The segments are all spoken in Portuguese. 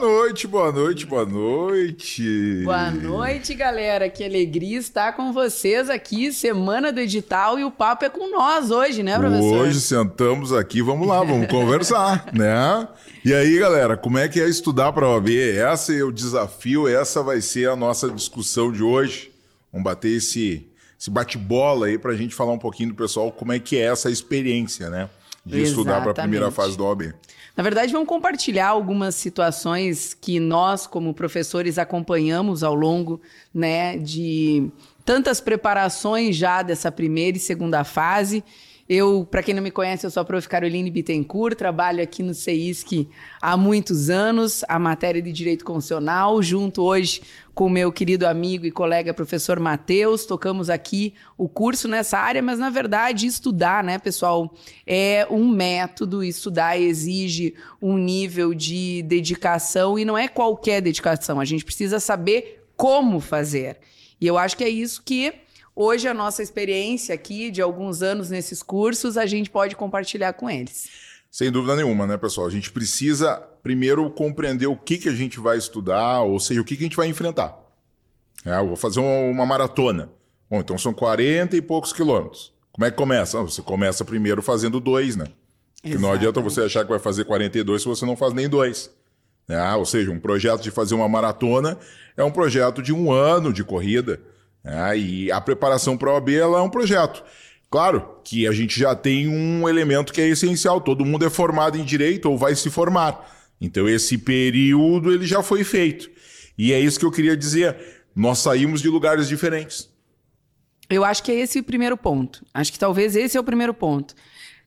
Boa noite, boa noite, boa noite. Boa noite, galera. Que alegria estar com vocês aqui, semana do edital, e o papo é com nós hoje, né, professor? Hoje sentamos aqui, vamos lá, vamos conversar, né? E aí, galera, como é que é estudar para OAB? Esse é o desafio, essa vai ser a nossa discussão de hoje. Vamos bater esse, esse bate-bola aí para a gente falar um pouquinho do pessoal como é que é essa experiência, né? De Exatamente. estudar para a primeira fase do OAB. Na verdade, vamos compartilhar algumas situações que nós, como professores, acompanhamos ao longo né, de tantas preparações já dessa primeira e segunda fase eu, para quem não me conhece, eu sou a prof. Caroline Bittencourt, trabalho aqui no CEISC há muitos anos, a matéria de Direito Constitucional, junto hoje com o meu querido amigo e colega professor Matheus, tocamos aqui o curso nessa área, mas na verdade estudar, né, pessoal, é um método, estudar exige um nível de dedicação e não é qualquer dedicação, a gente precisa saber como fazer. E eu acho que é isso que Hoje, a nossa experiência aqui de alguns anos nesses cursos, a gente pode compartilhar com eles. Sem dúvida nenhuma, né, pessoal? A gente precisa primeiro compreender o que, que a gente vai estudar, ou seja, o que, que a gente vai enfrentar. É, eu vou fazer uma, maratona. Bom, então são 40 e poucos quilômetros. Como é que começa? Você começa primeiro fazendo dois, né? Que não adianta você achar que vai fazer 42 se você não faz nem dois. É, ou seja, um projeto de fazer uma maratona é um projeto de um ano de corrida. É, e a preparação para a OAB é um projeto. Claro que a gente já tem um elemento que é essencial. Todo mundo é formado em direito ou vai se formar. Então esse período ele já foi feito. E é isso que eu queria dizer. Nós saímos de lugares diferentes. Eu acho que é esse o primeiro ponto. Acho que talvez esse é o primeiro ponto.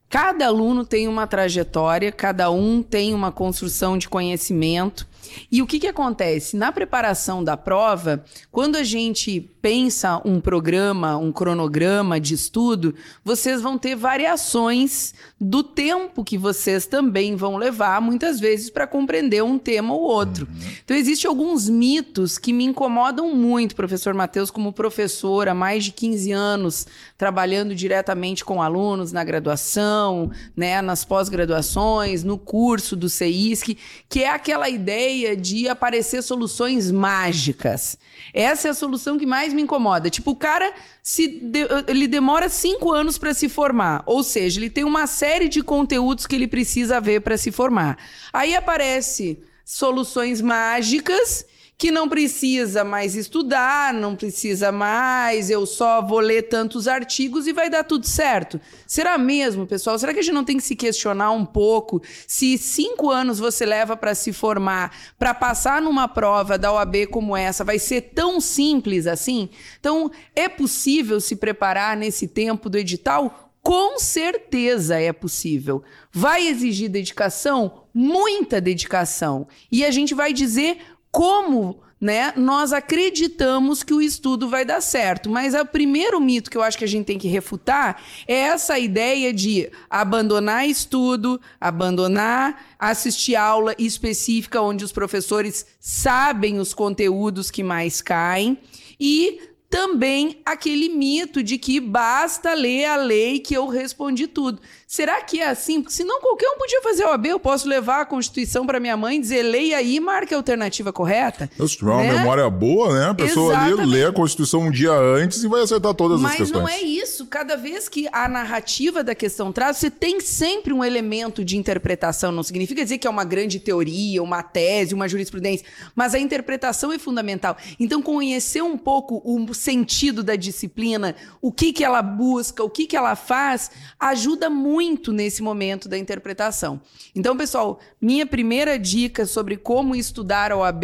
Cada aluno tem uma trajetória, cada um tem uma construção de conhecimento. E o que, que acontece? Na preparação da prova, quando a gente pensa um programa, um cronograma de estudo, vocês vão ter variações do tempo que vocês também vão levar, muitas vezes, para compreender um tema ou outro. Uhum. Então, existem alguns mitos que me incomodam muito, professor Matheus, como professor há mais de 15 anos, trabalhando diretamente com alunos na graduação, né, nas pós-graduações, no curso do CEISC, que é aquela ideia de aparecer soluções mágicas. Essa é a solução que mais me incomoda. Tipo, o cara se de, ele demora cinco anos para se formar, ou seja, ele tem uma série de conteúdos que ele precisa ver para se formar. Aí aparece soluções mágicas que não precisa mais estudar, não precisa mais, eu só vou ler tantos artigos e vai dar tudo certo. Será mesmo, pessoal? Será que a gente não tem que se questionar um pouco se cinco anos você leva para se formar, para passar numa prova da OAB como essa, vai ser tão simples assim? Então, é possível se preparar nesse tempo do edital? Com certeza é possível. Vai exigir dedicação? Muita dedicação. E a gente vai dizer como né, nós acreditamos que o estudo vai dar certo. Mas o primeiro mito que eu acho que a gente tem que refutar é essa ideia de abandonar estudo, abandonar assistir aula específica onde os professores sabem os conteúdos que mais caem e também aquele mito de que basta ler a lei que eu respondi tudo. Será que é assim? Porque senão qualquer um podia fazer OAB, eu posso levar a Constituição para minha mãe dizer, leia aí marque a alternativa correta. Se tiver uma né? memória boa, né? A pessoa ali lê a Constituição um dia antes e vai acertar todas Mas as questões. Mas não é isso. Cada vez que a narrativa da questão traz, você tem sempre um elemento de interpretação. Não significa dizer que é uma grande teoria, uma tese, uma jurisprudência, mas a interpretação é fundamental. Então, conhecer um pouco o sentido da disciplina, o que, que ela busca, o que, que ela faz, ajuda muito nesse momento da interpretação. Então, pessoal, minha primeira dica sobre como estudar a OAB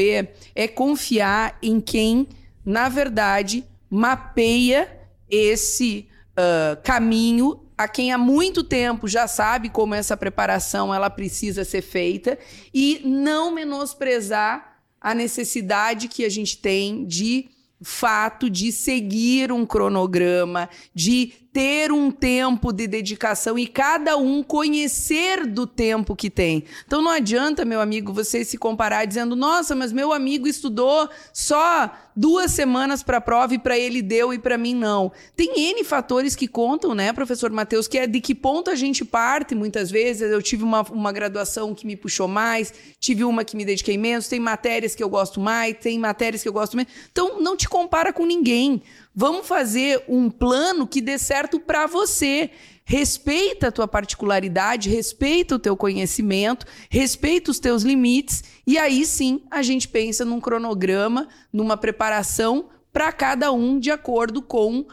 é confiar em quem, na verdade, mapeia esse uh, caminho a quem há muito tempo já sabe como essa preparação ela precisa ser feita e não menosprezar a necessidade que a gente tem de fato de seguir um cronograma, de ter um tempo de dedicação e cada um conhecer do tempo que tem. Então não adianta, meu amigo, você se comparar dizendo: "Nossa, mas meu amigo estudou só duas semanas para a prova e para ele deu e para mim não". Tem N fatores que contam, né, professor Matheus, que é de que ponto a gente parte muitas vezes. Eu tive uma, uma graduação que me puxou mais, tive uma que me dediquei menos, tem matérias que eu gosto mais, tem matérias que eu gosto menos. Então não te compara com ninguém. Vamos fazer um plano que dê certo para você. Respeita a tua particularidade, respeita o teu conhecimento, respeita os teus limites e aí sim a gente pensa num cronograma, numa preparação para cada um de acordo com uh,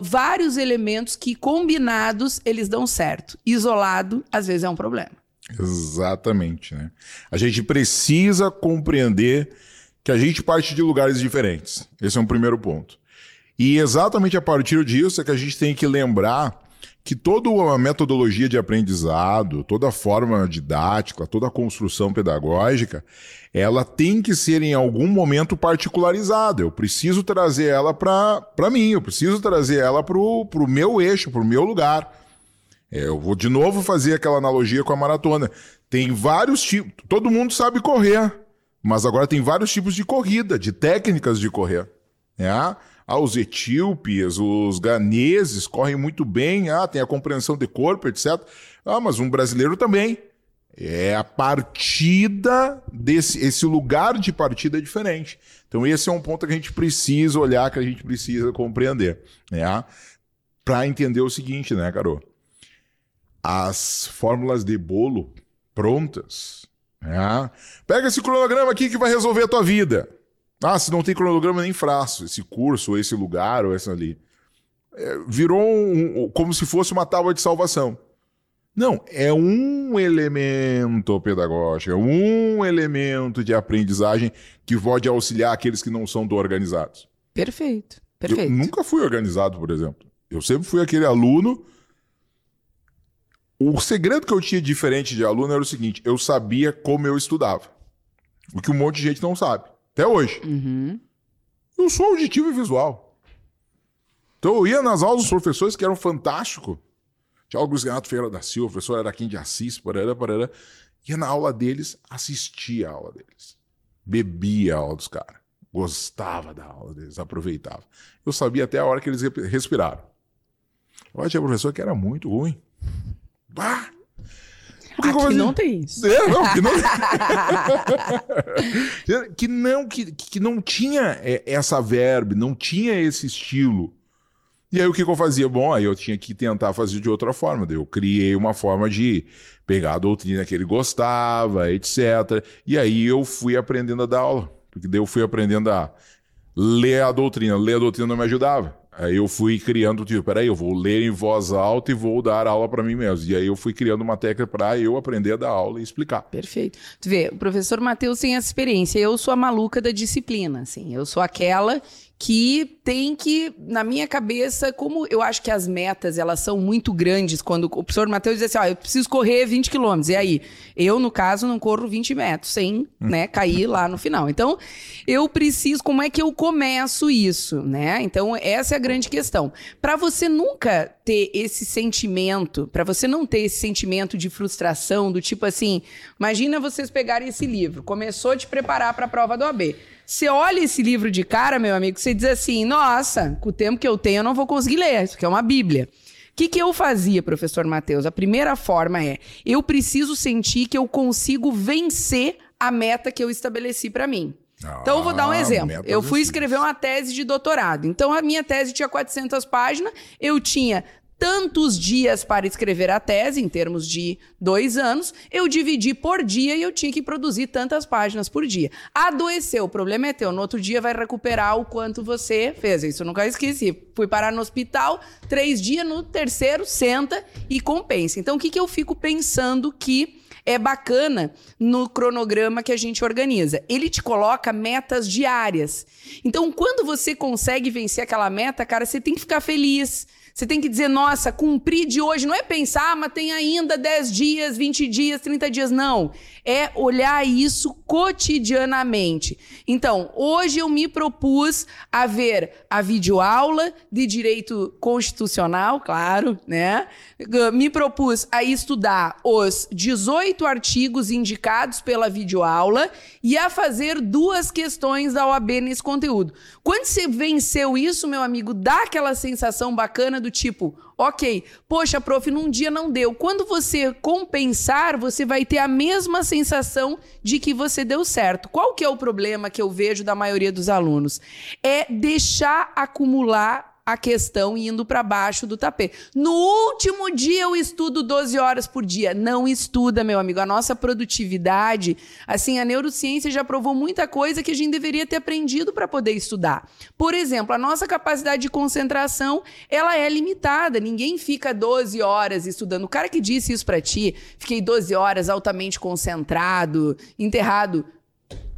vários elementos que combinados eles dão certo. Isolado às vezes é um problema. Exatamente, né? A gente precisa compreender que a gente parte de lugares diferentes. Esse é um primeiro ponto. E exatamente a partir disso é que a gente tem que lembrar que toda a metodologia de aprendizado, toda a forma didática, toda a construção pedagógica, ela tem que ser em algum momento particularizada. Eu preciso trazer ela para mim, eu preciso trazer ela para o meu eixo, para o meu lugar. É, eu vou de novo fazer aquela analogia com a maratona. Tem vários tipos, todo mundo sabe correr, mas agora tem vários tipos de corrida, de técnicas de correr. É? Ah, os etíopes, os ganeses correm muito bem, ah, tem a compreensão de corpo, etc. Ah, mas um brasileiro também. É a partida desse esse lugar de partida é diferente. Então esse é um ponto que a gente precisa olhar, que a gente precisa compreender, né? Para entender o seguinte, né, Carol? As fórmulas de bolo prontas, né? Pega esse cronograma aqui que vai resolver a tua vida. Ah, se não tem cronograma, nem faço esse curso, ou esse lugar, ou essa ali. É, virou um, como se fosse uma tábua de salvação. Não, é um elemento pedagógico, é um elemento de aprendizagem que pode auxiliar aqueles que não são do organizados. Perfeito, perfeito. Eu nunca fui organizado, por exemplo. Eu sempre fui aquele aluno. O segredo que eu tinha diferente de aluno era o seguinte: eu sabia como eu estudava. O que um monte de gente não sabe. Até hoje. Uhum. Eu sou auditivo e visual. Então eu ia nas aulas dos professores que eram fantásticos. Tinha Augusto Renato Ferreira da Silva, professor Araquim de Assis, parará, parará. Ia na aula deles, assistia a aula deles. Bebia a aula dos caras. Gostava da aula deles, aproveitava. Eu sabia até a hora que eles respiraram. Eu tinha professor que era muito ruim. Bah! Que Aqui não tem isso. É, não, que não... que não que, que não tinha é, essa verbe, não tinha esse estilo. E aí o que, que eu fazia? Bom, aí eu tinha que tentar fazer de outra forma. Daí eu criei uma forma de pegar a doutrina que ele gostava, etc. E aí eu fui aprendendo a dar aula. Porque daí eu fui aprendendo a ler a doutrina. Ler a doutrina não me ajudava. Aí eu fui criando, tipo, peraí, eu vou ler em voz alta e vou dar aula para mim mesmo. E aí eu fui criando uma técnica para eu aprender a dar aula e explicar. Perfeito. Tu vê, o professor Matheus tem essa experiência. Eu sou a maluca da disciplina, assim. Eu sou aquela que tem que, na minha cabeça, como eu acho que as metas elas são muito grandes, quando o professor Matheus diz assim, ó, eu preciso correr 20 quilômetros, e aí? Eu, no caso, não corro 20 metros, sem hum. né, cair lá no final. Então, eu preciso, como é que eu começo isso, né? Então, essa é a grande questão. Para você nunca ter esse sentimento, para você não ter esse sentimento de frustração, do tipo assim, imagina vocês pegarem esse livro, começou a te preparar para a prova do AB. Você olha esse livro de cara, meu amigo, você diz assim: nossa, com o tempo que eu tenho, eu não vou conseguir ler. Isso aqui é uma Bíblia. O que, que eu fazia, professor Matheus? A primeira forma é: eu preciso sentir que eu consigo vencer a meta que eu estabeleci para mim. Ah, então, eu vou dar um exemplo. Eu fui escrever uma tese de doutorado. Então, a minha tese tinha 400 páginas. Eu tinha tantos dias para escrever a tese, em termos de dois anos, eu dividi por dia e eu tinha que produzir tantas páginas por dia. Adoeceu, o problema é teu. No outro dia vai recuperar o quanto você fez. Isso eu nunca esqueci. Fui parar no hospital, três dias, no terceiro, senta e compensa. Então, o que, que eu fico pensando que é bacana no cronograma que a gente organiza. Ele te coloca metas diárias. Então, quando você consegue vencer aquela meta, cara, você tem que ficar feliz. Você tem que dizer, nossa, cumpri de hoje. Não é pensar, ah, mas tem ainda 10 dias, 20 dias, 30 dias. Não. É olhar isso cotidianamente. Então, hoje eu me propus a ver a videoaula de direito constitucional, claro, né? Me propus a estudar os 18 artigos indicados pela videoaula e a fazer duas questões da OAB nesse conteúdo. Quando você venceu isso, meu amigo, dá aquela sensação bacana do tipo, ok, poxa, prof, num dia não deu. Quando você compensar, você vai ter a mesma sensação de que você deu certo. Qual que é o problema que eu vejo da maioria dos alunos? É deixar acumular a questão indo para baixo do tapete. No último dia eu estudo 12 horas por dia. Não estuda, meu amigo. A nossa produtividade, assim, a neurociência já provou muita coisa que a gente deveria ter aprendido para poder estudar. Por exemplo, a nossa capacidade de concentração, ela é limitada. Ninguém fica 12 horas estudando. O cara que disse isso para ti, fiquei 12 horas altamente concentrado, enterrado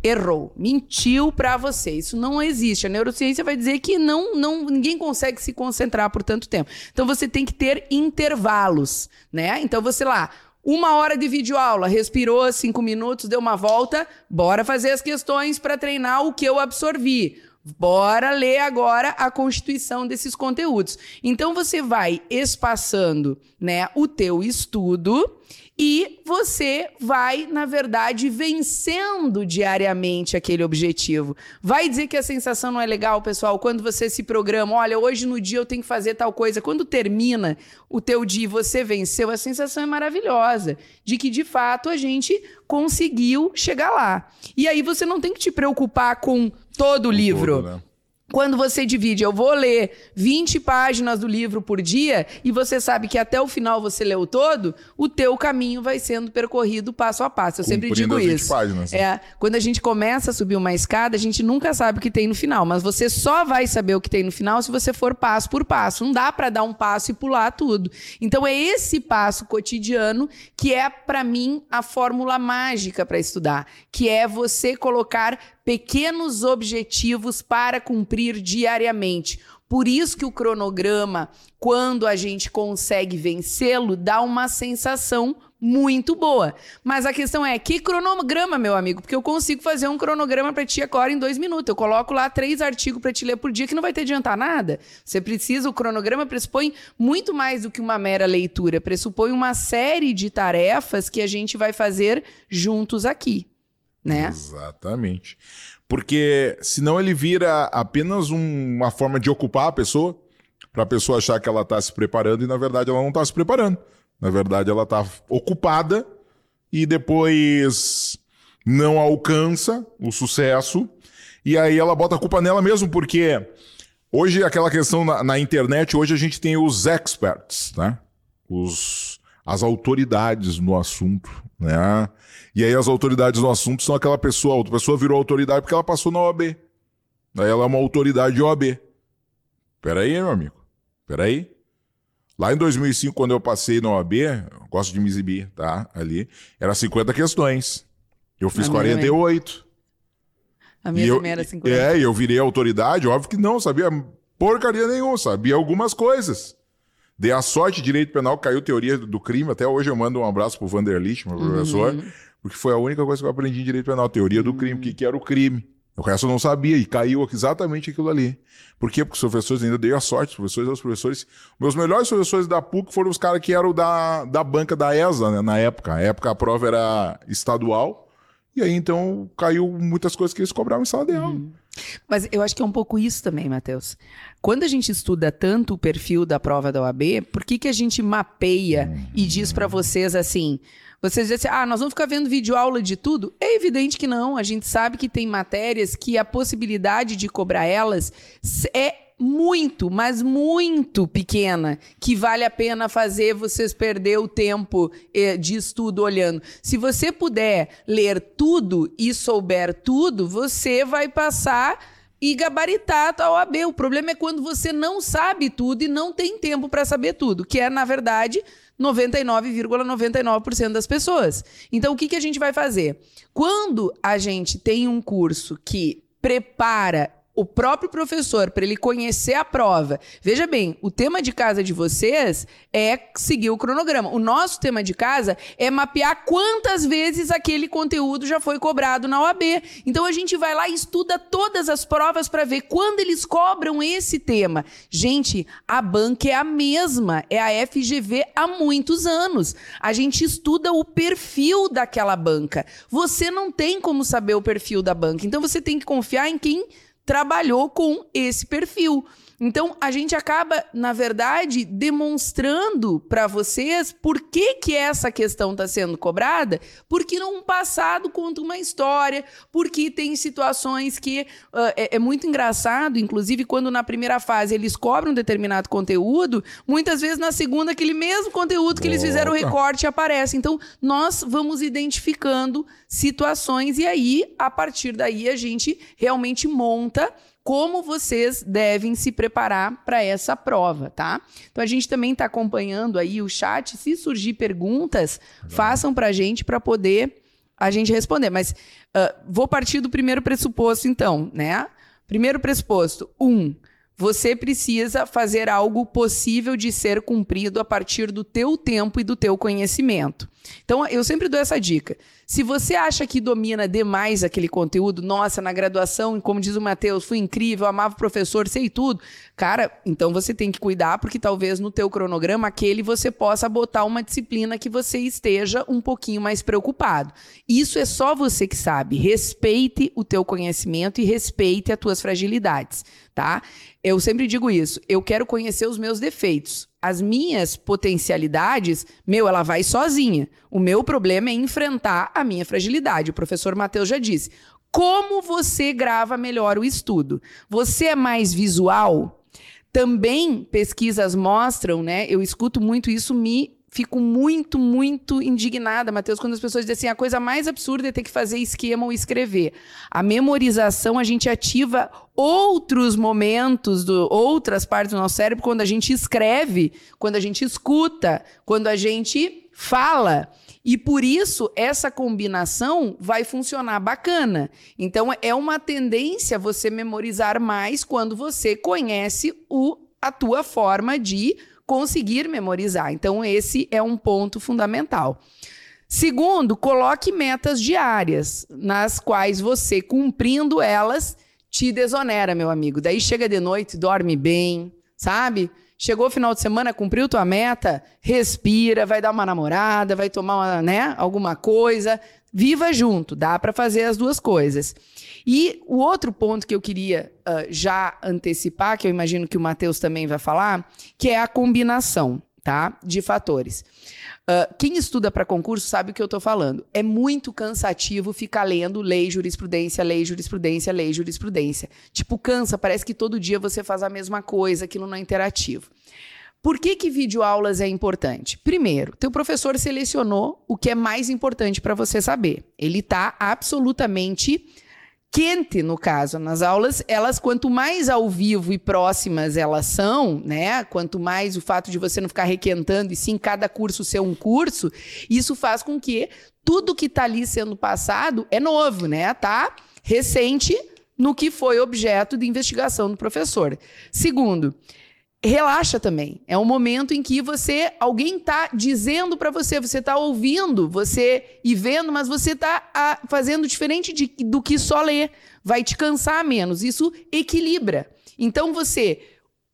errou, mentiu para você. Isso não existe. A neurociência vai dizer que não, não, ninguém consegue se concentrar por tanto tempo. Então você tem que ter intervalos, né? Então você lá, uma hora de videoaula, respirou cinco minutos, deu uma volta, bora fazer as questões para treinar o que eu absorvi. Bora ler agora a constituição desses conteúdos. Então você vai espaçando, né, o teu estudo e você vai, na verdade, vencendo diariamente aquele objetivo. Vai dizer que a sensação não é legal, pessoal, quando você se programa, olha, hoje no dia eu tenho que fazer tal coisa. Quando termina o teu dia e você venceu, a sensação é maravilhosa, de que de fato a gente conseguiu chegar lá. E aí você não tem que te preocupar com todo o livro. Todo, né? Quando você divide, eu vou ler 20 páginas do livro por dia e você sabe que até o final você leu todo, o teu caminho vai sendo percorrido passo a passo. Eu sempre digo isso. Páginas, né? É, quando a gente começa a subir uma escada, a gente nunca sabe o que tem no final, mas você só vai saber o que tem no final se você for passo por passo. Não dá para dar um passo e pular tudo. Então é esse passo cotidiano que é para mim a fórmula mágica para estudar, que é você colocar pequenos objetivos para cumprir diariamente. Por isso que o cronograma, quando a gente consegue vencê-lo, dá uma sensação muito boa. Mas a questão é, que cronograma, meu amigo? Porque eu consigo fazer um cronograma para ti agora em dois minutos. Eu coloco lá três artigos para te ler por dia que não vai te adiantar nada. Você precisa, o cronograma pressupõe muito mais do que uma mera leitura. Pressupõe uma série de tarefas que a gente vai fazer juntos aqui né? Exatamente. Porque senão ele vira apenas um, uma forma de ocupar a pessoa, para a pessoa achar que ela está se preparando e na verdade ela não está se preparando. Na verdade ela está ocupada e depois não alcança o sucesso e aí ela bota a culpa nela mesmo, porque hoje aquela questão na, na internet, hoje a gente tem os experts, né? Os, as autoridades no assunto, né? E aí as autoridades no assunto são aquela pessoa, a outra pessoa virou autoridade porque ela passou na OAB. Aí ela é uma autoridade de OAB. Peraí, meu amigo. Peraí. Lá em 2005, quando eu passei na OAB, gosto de me exibir, tá? Ali, era 50 questões. Eu fiz a 48. A minha também era 50. É, e eu virei autoridade, óbvio que não, sabia porcaria nenhuma, sabia algumas coisas. Dei a sorte, direito penal, caiu teoria do crime. Até hoje eu mando um abraço pro Vanderlich, meu professor. Uhum porque foi a única coisa que eu aprendi em direito penal, teoria do crime, o que, que era o crime. O resto eu não sabia e caiu exatamente aquilo ali. Por quê? Porque os professores ainda dei a sorte, os professores, os professores. Meus melhores professores da PUC foram os caras que eram da, da banca da ESA, né, na época. Na época a prova era estadual. E aí então caiu muitas coisas que eles cobravam em sala de aula. Uhum. Mas eu acho que é um pouco isso também, Matheus. Quando a gente estuda tanto o perfil da prova da OAB, por que, que a gente mapeia uhum. e diz para vocês assim: vocês dizem assim, ah, nós vamos ficar vendo vídeo aula de tudo? É evidente que não. A gente sabe que tem matérias que a possibilidade de cobrar elas é muito, mas muito pequena, que vale a pena fazer vocês perder o tempo eh, de estudo olhando. Se você puder ler tudo e souber tudo, você vai passar e gabaritar a OAB. O problema é quando você não sabe tudo e não tem tempo para saber tudo, que é, na verdade, 99,99% ,99 das pessoas. Então, o que, que a gente vai fazer? Quando a gente tem um curso que prepara o próprio professor, para ele conhecer a prova. Veja bem, o tema de casa de vocês é seguir o cronograma. O nosso tema de casa é mapear quantas vezes aquele conteúdo já foi cobrado na OAB. Então a gente vai lá e estuda todas as provas para ver quando eles cobram esse tema. Gente, a banca é a mesma, é a FGV há muitos anos. A gente estuda o perfil daquela banca. Você não tem como saber o perfil da banca, então você tem que confiar em quem trabalhou com esse perfil. Então, a gente acaba, na verdade, demonstrando para vocês por que, que essa questão está sendo cobrada, porque num passado conta uma história, porque tem situações que uh, é, é, muito engraçado, inclusive quando na primeira fase eles cobram um determinado conteúdo, muitas vezes na segunda aquele mesmo conteúdo que eles fizeram o recorte aparece. Então, nós vamos identificando situações e aí, a partir daí, a gente realmente monta como vocês devem se preparar para essa prova, tá? Então a gente também está acompanhando aí o chat. Se surgir perguntas, façam para a gente para poder a gente responder. Mas uh, vou partir do primeiro pressuposto, então, né? Primeiro pressuposto: um, você precisa fazer algo possível de ser cumprido a partir do teu tempo e do teu conhecimento. Então, eu sempre dou essa dica. Se você acha que domina demais aquele conteúdo, nossa, na graduação, como diz o Matheus, foi incrível, amava o professor, sei tudo. Cara, então você tem que cuidar, porque talvez no teu cronograma aquele você possa botar uma disciplina que você esteja um pouquinho mais preocupado. Isso é só você que sabe. Respeite o teu conhecimento e respeite as tuas fragilidades, tá? Eu sempre digo isso. Eu quero conhecer os meus defeitos as minhas potencialidades, meu, ela vai sozinha. O meu problema é enfrentar a minha fragilidade. O professor Matheus já disse. Como você grava melhor o estudo? Você é mais visual? Também pesquisas mostram, né? Eu escuto muito isso, me fico muito, muito indignada, Matheus, quando as pessoas dizem assim, a coisa mais absurda é ter que fazer esquema ou escrever. A memorização, a gente ativa outros momentos, do, outras partes do nosso cérebro quando a gente escreve, quando a gente escuta, quando a gente fala. E por isso, essa combinação vai funcionar bacana. Então, é uma tendência você memorizar mais quando você conhece o, a tua forma de conseguir memorizar. Então, esse é um ponto fundamental. Segundo, coloque metas diárias, nas quais você, cumprindo elas, te desonera, meu amigo. Daí chega de noite, dorme bem, sabe? Chegou o final de semana, cumpriu tua meta, respira, vai dar uma namorada, vai tomar uma, né, alguma coisa. Viva junto, dá para fazer as duas coisas. E o outro ponto que eu queria uh, já antecipar, que eu imagino que o Matheus também vai falar, que é a combinação tá, de fatores. Uh, quem estuda para concurso sabe o que eu estou falando. É muito cansativo ficar lendo lei, jurisprudência, lei, jurisprudência, lei, jurisprudência. Tipo, cansa, parece que todo dia você faz a mesma coisa, aquilo não é interativo. Por que, que videoaulas é importante? Primeiro, teu professor selecionou o que é mais importante para você saber. Ele está absolutamente quente, no caso, nas aulas, elas, quanto mais ao vivo e próximas elas são, né? Quanto mais o fato de você não ficar requentando e sim cada curso ser um curso, isso faz com que tudo que está ali sendo passado é novo, né? Tá recente no que foi objeto de investigação do professor. Segundo, relaxa também. É um momento em que você, alguém está dizendo para você, você está ouvindo, você e vendo, mas você está fazendo diferente de, do que só ler. Vai te cansar menos. Isso equilibra. Então você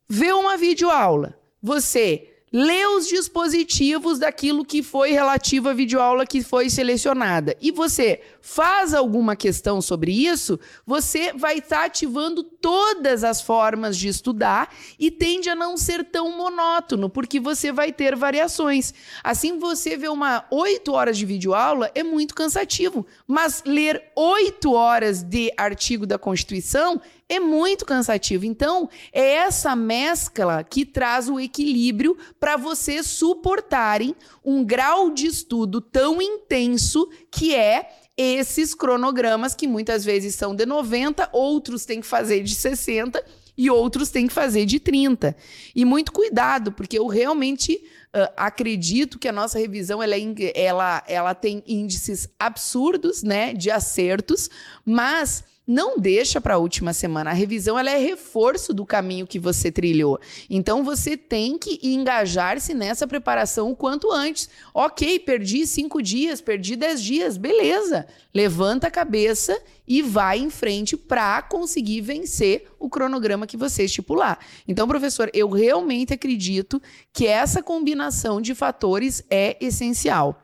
vê uma videoaula, você lê os dispositivos daquilo que foi relativo à videoaula que foi selecionada e você faz alguma questão sobre isso, você vai estar tá ativando todas as formas de estudar e tende a não ser tão monótono, porque você vai ter variações. Assim, você vê uma oito horas de videoaula é muito cansativo, mas ler oito horas de artigo da Constituição é muito cansativo. Então, é essa mescla que traz o equilíbrio para vocês suportarem um grau de estudo tão intenso que é esses cronogramas que muitas vezes são de 90, outros têm que fazer de 60 e outros têm que fazer de 30. E muito cuidado, porque eu realmente uh, acredito que a nossa revisão ela, é ela, ela tem índices absurdos né, de acertos, mas não deixa para a última semana. A revisão ela é reforço do caminho que você trilhou. Então você tem que engajar-se nessa preparação o quanto antes. Ok, perdi cinco dias, perdi dez dias, beleza. Levanta a cabeça e vai em frente para conseguir vencer o cronograma que você estipular. Então, professor, eu realmente acredito que essa combinação de fatores é essencial.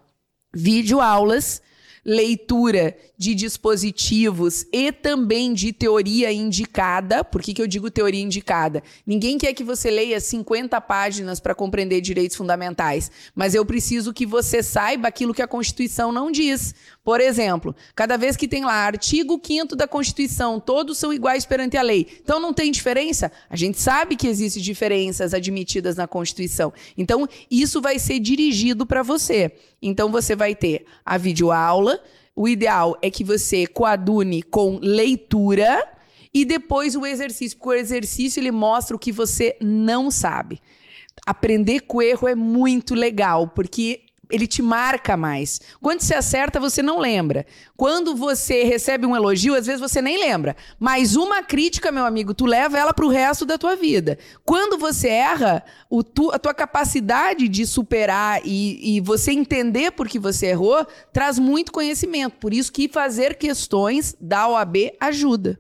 Vídeo aulas leitura de dispositivos e também de teoria indicada. Por que, que eu digo teoria indicada? Ninguém quer que você leia 50 páginas para compreender direitos fundamentais, mas eu preciso que você saiba aquilo que a Constituição não diz. Por exemplo, cada vez que tem lá artigo 5 da Constituição, todos são iguais perante a lei. Então não tem diferença? A gente sabe que existem diferenças admitidas na Constituição. Então isso vai ser dirigido para você. Então você vai ter a videoaula. O ideal é que você coadune com leitura e depois o exercício, porque o exercício ele mostra o que você não sabe. Aprender com erro é muito legal, porque ele te marca mais. Quando você acerta, você não lembra. Quando você recebe um elogio, às vezes você nem lembra. Mas uma crítica, meu amigo, tu leva ela para o resto da tua vida. Quando você erra, tu, a tua capacidade de superar e, e você entender por que você errou traz muito conhecimento. Por isso que fazer questões da OAB ajuda.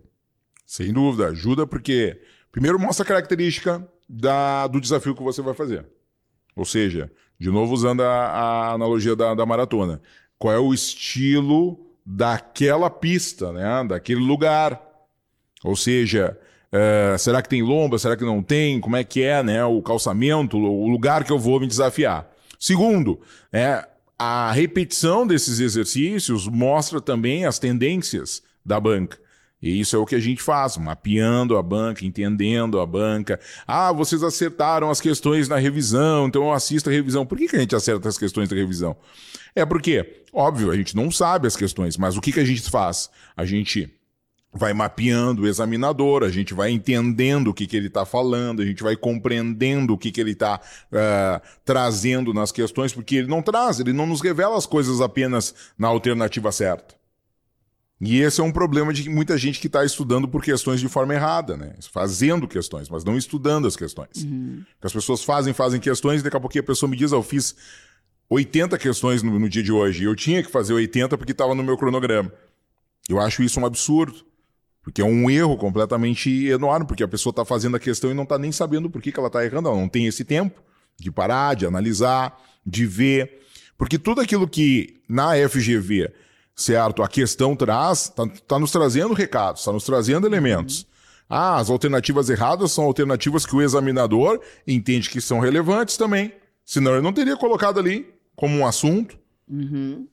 Sem dúvida, ajuda porque primeiro mostra a característica da, do desafio que você vai fazer. Ou seja, de novo, usando a, a analogia da, da, maratona. Qual é o estilo daquela pista, né? daquele lugar? Ou seja, é, será que tem lomba? Será que não tem? Como é que é né? o calçamento, o lugar que eu vou me desafiar? Segundo, é, a repetição desses exercícios mostra também as tendências da banca. E isso é o que a gente faz, mapeando a banca, entendendo a banca. Ah, vocês acertaram as questões na revisão, então eu assisto a revisão. Por que, que a gente acerta as questões da revisão? É porque, óbvio, a gente não sabe as questões, mas o que, que a gente faz? A gente vai mapeando o examinador, a gente vai entendendo o que, que ele está falando, a gente vai compreendendo o que, que ele está uh, eh, trazendo nas questões, porque ele não traz, ele não nos revela as coisas apenas na alternativa certa. E esse é um problema de muita gente que está estudando por questões de forma errada, né? Fazendo questões, mas não estudando as questões. Uhum. As pessoas fazem, fazem questões, e daqui a pouco a pessoa me diz, ah, eu fiz 80 questões no, no dia de hoje, e eu tinha que fazer 80 porque estava no meu cronograma. Eu acho isso um absurdo. Porque é um erro completamente enorme, porque a pessoa está fazendo a questão e não está nem sabendo por que, que ela está errando. Ela não tem esse tempo de parar, de analisar, de ver. Porque tudo aquilo que na FGV certo? A questão traz, está tá nos trazendo recados, está nos trazendo elementos. Uhum. Ah, as alternativas erradas são alternativas que o examinador entende que são relevantes também. Senão ele não teria colocado ali como um assunto. Uhum.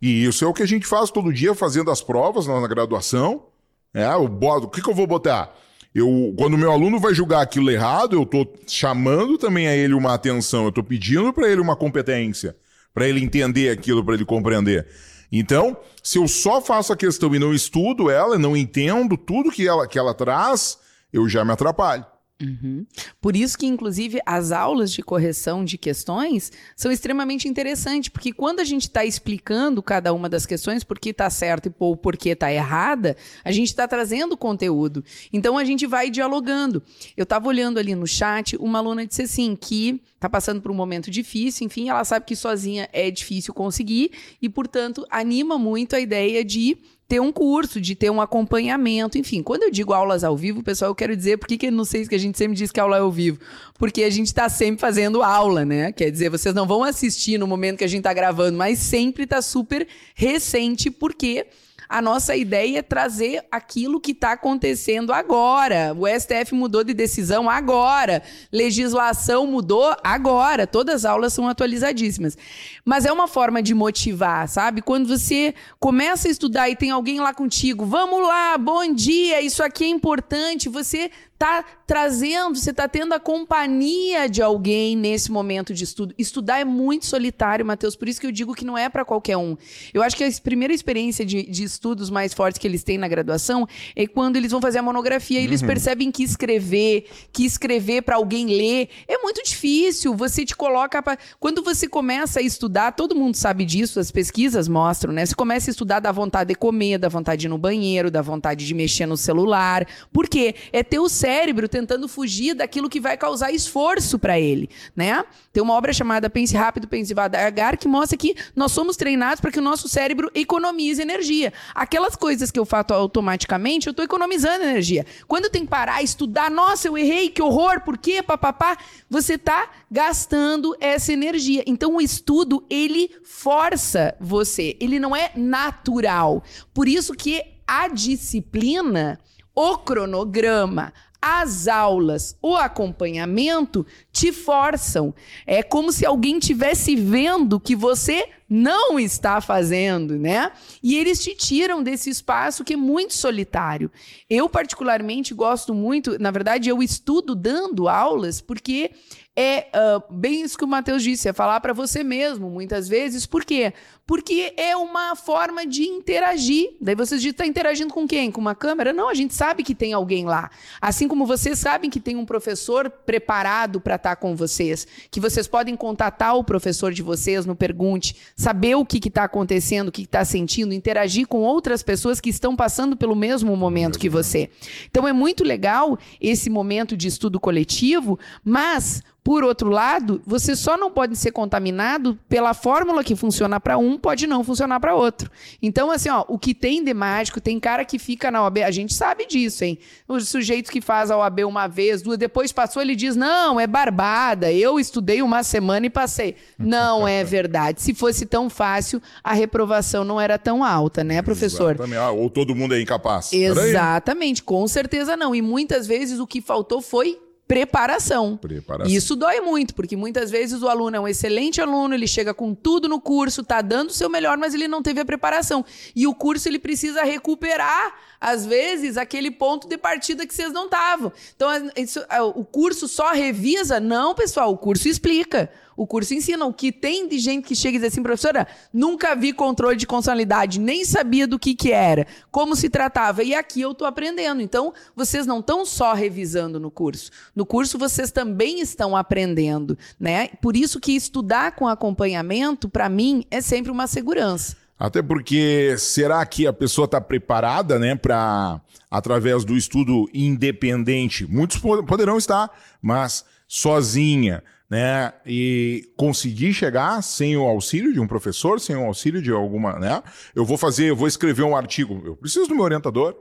E isso é o que a gente faz todo dia fazendo as provas na, na graduação. É, eu boto, o que, que eu vou botar? Eu, quando o meu aluno vai julgar aquilo errado, eu estou chamando também a ele uma atenção, eu estou pedindo para ele uma competência, para ele entender aquilo, para ele compreender. Então, se eu só faço a questão e não estudo ela, não entendo tudo que ela, que ela traz, eu já me atrapalho. Uhum. Por isso que, inclusive, as aulas de correção de questões são extremamente interessantes, porque quando a gente está explicando cada uma das questões, por que está certo ou por que está errada, a gente está trazendo conteúdo. Então, a gente vai dialogando. Eu estava olhando ali no chat, uma aluna disse assim, que está passando por um momento difícil, enfim, ela sabe que sozinha é difícil conseguir e, portanto, anima muito a ideia de ter um curso, de ter um acompanhamento, enfim. Quando eu digo aulas ao vivo, pessoal, eu quero dizer, por que, não sei que a gente sempre diz que aula é ao vivo? Porque a gente está sempre fazendo aula, né? Quer dizer, vocês não vão assistir no momento que a gente está gravando, mas sempre está super recente, porque a nossa ideia é trazer aquilo que está acontecendo agora. O STF mudou de decisão agora. Legislação mudou agora. Todas as aulas são atualizadíssimas. Mas é uma forma de motivar, sabe? Quando você começa a estudar e tem alguém lá contigo, vamos lá, bom dia, isso aqui é importante, você está trazendo, você está tendo a companhia de alguém nesse momento de estudo. Estudar é muito solitário, Matheus, por isso que eu digo que não é para qualquer um. Eu acho que a primeira experiência de, de, estudos mais fortes que eles têm na graduação é quando eles vão fazer a monografia e eles uhum. percebem que escrever, que escrever para alguém ler é muito difícil. Você te coloca. Pra... Quando você começa a estudar, todo mundo sabe disso, as pesquisas mostram, né? Você começa a estudar da vontade de comer, da vontade de ir no banheiro, da vontade de mexer no celular. Por quê? É teu cérebro tentando fugir daquilo que vai causar esforço para ele, né? Tem uma obra chamada Pense Rápido, Pense Devagar que mostra que nós somos treinados para que o nosso cérebro economize energia. Aquelas coisas que eu faço automaticamente, eu estou economizando energia. Quando eu tenho que parar, estudar, nossa, eu errei, que horror, por quê, papapá, você está gastando essa energia. Então o estudo, ele força você, ele não é natural. Por isso que a disciplina, o cronograma, as aulas, o acompanhamento te forçam. É como se alguém tivesse vendo que você não está fazendo, né? E eles te tiram desse espaço que é muito solitário. Eu particularmente gosto muito, na verdade, eu estudo dando aulas porque é uh, bem isso que o Matheus disse, é falar para você mesmo, muitas vezes. Por quê? Porque é uma forma de interagir. Daí vocês dizem, está interagindo com quem? Com uma câmera? Não, a gente sabe que tem alguém lá. Assim como vocês sabem que tem um professor preparado para estar tá com vocês, que vocês podem contatar o professor de vocês no Pergunte, saber o que está acontecendo, o que está sentindo, interagir com outras pessoas que estão passando pelo mesmo momento que você. Então é muito legal esse momento de estudo coletivo, mas por outro lado, você só não pode ser contaminado pela fórmula que funciona para um, pode não funcionar para outro. Então, assim, ó, o que tem de mágico, tem cara que fica na OAB, a gente sabe disso, hein? O sujeito que faz a OAB uma vez, duas, depois passou, ele diz: não, é barbada, eu estudei uma semana e passei. Não é verdade. Se fosse tão fácil, a reprovação não era tão alta, né, professor? Exatamente. Ah, ou todo mundo é incapaz. Exatamente, com certeza não. E muitas vezes o que faltou foi preparação. preparação. Isso dói muito, porque muitas vezes o aluno é um excelente aluno, ele chega com tudo no curso, está dando o seu melhor, mas ele não teve a preparação. E o curso ele precisa recuperar, às vezes, aquele ponto de partida que vocês não estavam. Então, isso, o curso só revisa? Não, pessoal, o curso explica. O curso ensina. O que tem de gente que chega e diz assim, professora, nunca vi controle de constitucionalidade, nem sabia do que, que era, como se tratava. E aqui eu estou aprendendo. Então, vocês não estão só revisando no curso. No curso, vocês também estão aprendendo. Né? Por isso que estudar com acompanhamento, para mim, é sempre uma segurança. Até porque será que a pessoa está preparada, né, para através do estudo independente? Muitos poderão estar, mas sozinha, né? E conseguir chegar sem o auxílio de um professor, sem o auxílio de alguma, né? Eu vou fazer, eu vou escrever um artigo, eu preciso do meu orientador.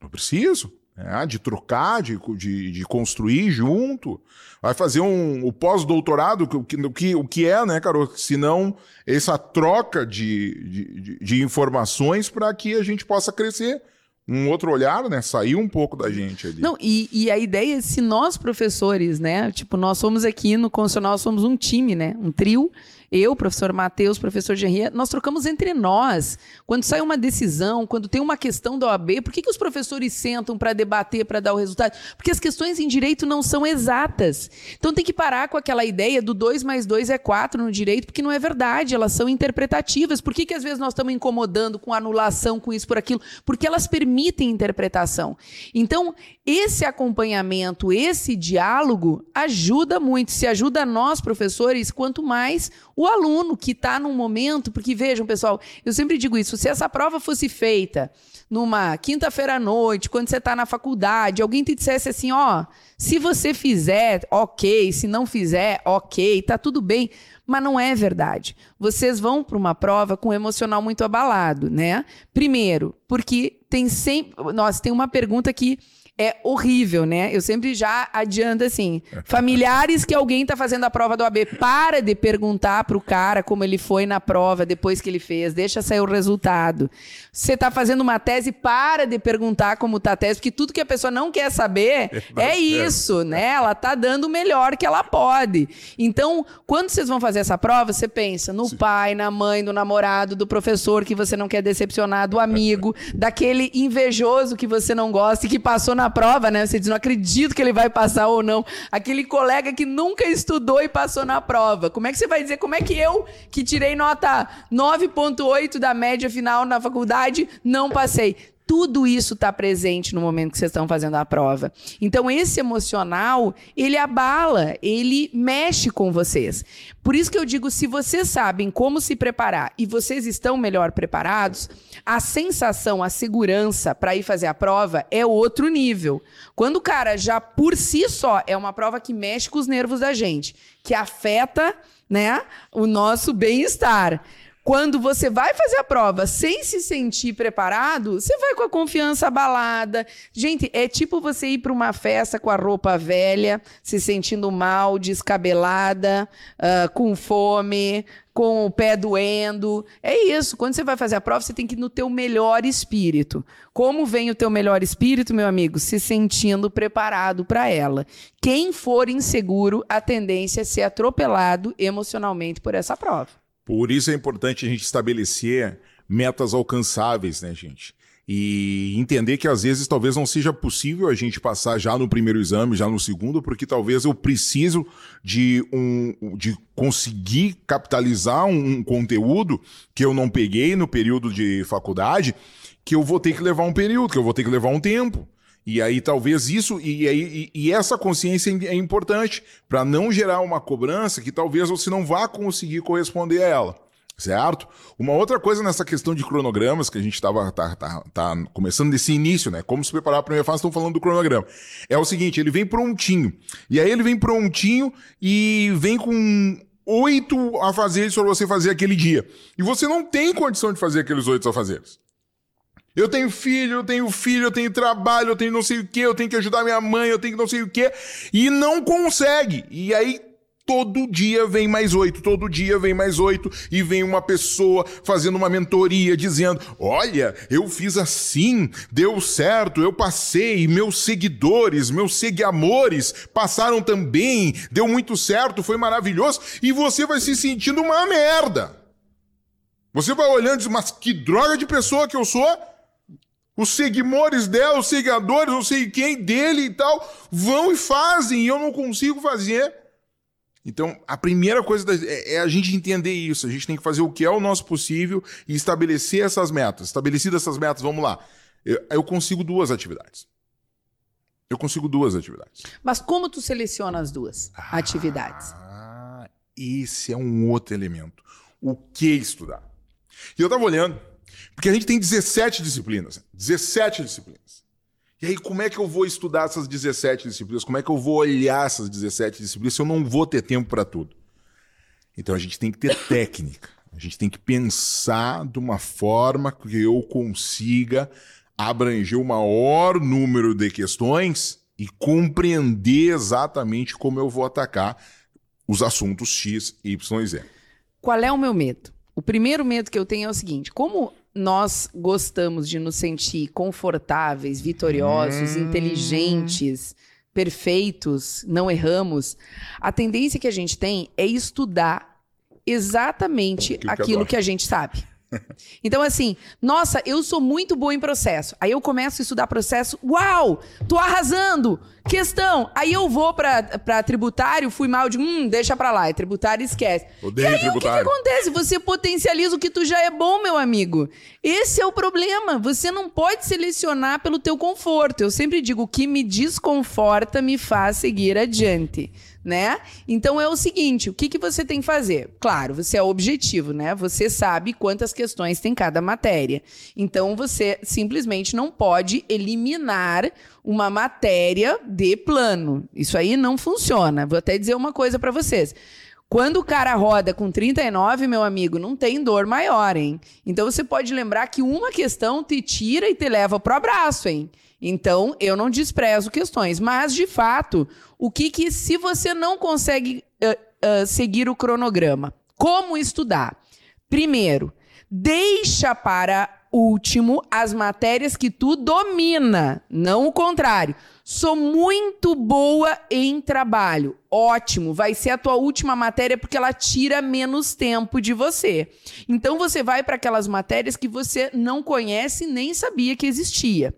Eu preciso, né? De trocar, de, de, de construir junto. Vai fazer um, o pós-doutorado, o que, o, que, o que é, né, Carol? Senão essa troca de, de, de informações para que a gente possa crescer um outro olhar, né? Sair um pouco da gente ali. Não, e, e a ideia é se nós, professores, né? Tipo, nós somos aqui no Constitucional, somos um time, né? Um trio eu, professor Matheus, professor Gerria, nós trocamos entre nós. Quando sai uma decisão, quando tem uma questão da OAB, por que, que os professores sentam para debater, para dar o resultado? Porque as questões em direito não são exatas. Então tem que parar com aquela ideia do 2 mais 2 é 4 no direito, porque não é verdade, elas são interpretativas. Por que, que às vezes nós estamos incomodando com anulação, com isso, por aquilo? Porque elas permitem interpretação. Então, esse acompanhamento, esse diálogo ajuda muito. Se ajuda nós, professores, quanto mais o aluno que está num momento, porque vejam, pessoal, eu sempre digo isso: se essa prova fosse feita numa quinta-feira à noite, quando você está na faculdade, alguém te dissesse assim: ó, se você fizer, ok, se não fizer, ok, tá tudo bem. Mas não é verdade. Vocês vão para uma prova com um emocional muito abalado, né? Primeiro, porque tem sempre. Nossa, tem uma pergunta que é horrível, né? Eu sempre já adianto assim: familiares que alguém tá fazendo a prova do AB, para de perguntar pro cara como ele foi na prova depois que ele fez, deixa sair o resultado. Você tá fazendo uma tese, para de perguntar como tá a tese, porque tudo que a pessoa não quer saber é isso, né? Ela tá dando o melhor que ela pode. Então, quando vocês vão fazer essa prova, você pensa no Sim. pai, na mãe, do namorado, do professor que você não quer decepcionar, do amigo, daquele invejoso que você não gosta e que passou na prova, né? Você diz, não acredito que ele vai passar ou não. Aquele colega que nunca estudou e passou na prova. Como é que você vai dizer, como é que eu, que tirei nota 9,8 da média final na faculdade, não passei? Tudo isso está presente no momento que vocês estão fazendo a prova. Então, esse emocional, ele abala, ele mexe com vocês. Por isso que eu digo, se vocês sabem como se preparar e vocês estão melhor preparados, a sensação, a segurança para ir fazer a prova é outro nível. Quando o cara já por si só é uma prova que mexe com os nervos da gente, que afeta, né, o nosso bem-estar. Quando você vai fazer a prova sem se sentir preparado, você vai com a confiança abalada. Gente, é tipo você ir para uma festa com a roupa velha, se sentindo mal, descabelada, uh, com fome, com o pé doendo. É isso. Quando você vai fazer a prova, você tem que ir no teu melhor espírito. Como vem o teu melhor espírito, meu amigo? Se sentindo preparado para ela. Quem for inseguro, a tendência é ser atropelado emocionalmente por essa prova. Por isso é importante a gente estabelecer metas alcançáveis, né, gente? E entender que às vezes talvez não seja possível a gente passar já no primeiro exame, já no segundo, porque talvez eu preciso de um de conseguir capitalizar um, conteúdo que eu não peguei no período de faculdade, que eu vou ter que levar um período, que eu vou ter que levar um tempo. E aí talvez isso e, e, e essa consciência é importante para não gerar uma cobrança que talvez você não vá conseguir corresponder a ela. Certo? Uma outra coisa nessa questão de cronogramas que a gente estava tá, tá, tá, começando desse início, né? Como se preparar para a primeira fase, estão falando do cronograma. É o seguinte, ele vem prontinho. E aí ele vem prontinho e vem com oito afazeres para você fazer aquele dia. E você não tem condição de fazer aqueles oito afazeres. Eu tenho filho, eu tenho filho, eu tenho trabalho, eu tenho não sei o que, eu tenho que ajudar minha mãe, eu tenho que não sei o que, e não consegue. E aí todo dia vem mais oito, todo dia vem mais oito, e vem uma pessoa fazendo uma mentoria dizendo: Olha, eu fiz assim, deu certo, eu passei, meus seguidores, meus seguamores passaram também, deu muito certo, foi maravilhoso, e você vai se sentindo uma merda. Você vai olhando e diz, mas que droga de pessoa que eu sou? Os seguidores dela, os seguidores, não sei quem dele e tal, vão e fazem, e eu não consigo fazer. Então, a primeira coisa é, é a gente entender isso. A gente tem que fazer o que é o nosso possível e estabelecer essas metas. Estabelecidas essas metas, vamos lá. Eu, eu consigo duas atividades. Eu consigo duas atividades. Mas como tu seleciona as duas ah, atividades? Esse é um outro elemento. O que estudar? E eu estava olhando porque a gente tem 17 disciplinas. 17 disciplinas. E aí, como é que eu vou estudar essas 17 disciplinas? Como é que eu vou olhar essas 17 disciplinas se eu não vou ter tempo para tudo? Então a gente tem que ter técnica. A gente tem que pensar de uma forma que eu consiga abranger o maior número de questões e compreender exatamente como eu vou atacar os assuntos X, Y e Z. Qual é o meu medo? O primeiro medo que eu tenho é o seguinte: como nós gostamos de nos sentir confortáveis, vitoriosos, hum. inteligentes, perfeitos, não erramos, a tendência que a gente tem é estudar exatamente aquilo, aquilo que, que a gente sabe. Então, assim, nossa, eu sou muito boa em processo. Aí eu começo a estudar processo, uau, tô arrasando! Questão. Aí eu vou pra, pra tributário, fui mal de, hum, deixa pra lá, é tributário esquece. Odeio e aí, tributário. o que, que acontece? Você potencializa o que tu já é bom, meu amigo. Esse é o problema. Você não pode selecionar pelo teu conforto. Eu sempre digo, o que me desconforta me faz seguir adiante né? Então é o seguinte, o que, que você tem que fazer? Claro, você é objetivo, né? Você sabe quantas questões tem cada matéria. Então você simplesmente não pode eliminar uma matéria de plano. Isso aí não funciona. Vou até dizer uma coisa para vocês. Quando o cara roda com 39, meu amigo, não tem dor maior, hein? Então você pode lembrar que uma questão te tira e te leva pro abraço, hein? Então, eu não desprezo questões, mas de fato, o que que se você não consegue uh, uh, seguir o cronograma, como estudar? Primeiro, deixa para último as matérias que tu domina, não o contrário. Sou muito boa em trabalho. ótimo, vai ser a tua última matéria porque ela tira menos tempo de você. Então você vai para aquelas matérias que você não conhece nem sabia que existia.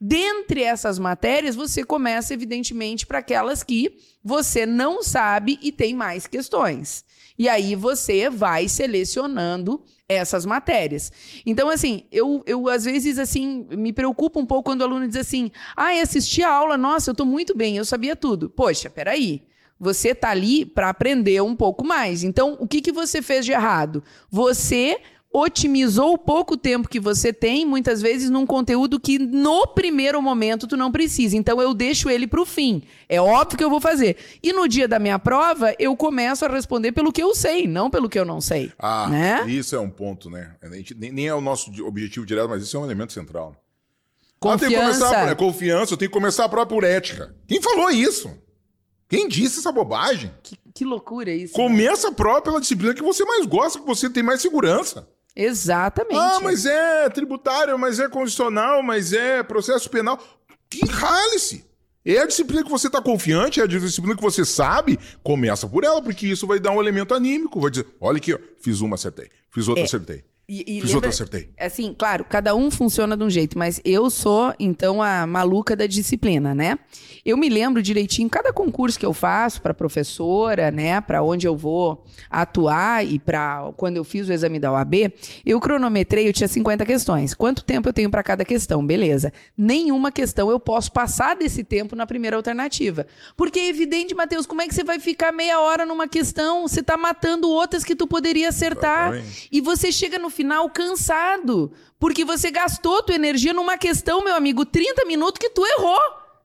Dentre essas matérias, você começa evidentemente para aquelas que você não sabe e tem mais questões. E aí você vai selecionando essas matérias. Então, assim, eu, eu às vezes, assim, me preocupo um pouco quando o aluno diz assim, ah, assisti a aula, nossa, eu estou muito bem, eu sabia tudo. Poxa, peraí. Você tá ali para aprender um pouco mais. Então, o que, que você fez de errado? Você otimizou o pouco tempo que você tem, muitas vezes num conteúdo que no primeiro momento tu não precisa. Então eu deixo ele para o fim. É óbvio que eu vou fazer. E no dia da minha prova, eu começo a responder pelo que eu sei, não pelo que eu não sei. Ah, né? isso é um ponto, né? Gente, nem, é o nosso objetivo direto, mas isso é um elemento central. Confiança. Ah, tem que começar, é confiança, eu tenho que começar a prova por ética. Quem falou isso? Quem disse essa bobagem? Que, que loucura isso. Começa né? a prova pela disciplina que você mais gosta, que você tem mais segurança. Exatamente. Ah, mas é tributário, mas é constitucional, mas é processo penal. Que rale-se! É a disciplina que você está confiante, é a disciplina que você sabe, começa por ela, porque isso vai dar um elemento anímico. Vai dizer, olha aqui, ó, fiz uma, acertei. Fiz outra, é. acertei. E, e Fiz lembra, acertei. Assim, claro, cada um funciona de um jeito, mas eu sou, então, a maluca da disciplina, né? Eu me lembro direitinho, cada concurso que eu faço para professora, né, para onde eu vou atuar e para quando eu fiz o exame da OAB, eu cronometrei, eu tinha 50 questões. Quanto tempo eu tenho para cada questão? Beleza. Nenhuma questão eu posso passar desse tempo na primeira alternativa. Porque é evidente, Matheus, como é que você vai ficar meia hora numa questão? Você está matando outras que tu poderia acertar. E você chega no final cansado, porque você gastou tua energia numa questão, meu amigo, 30 minutos que tu errou.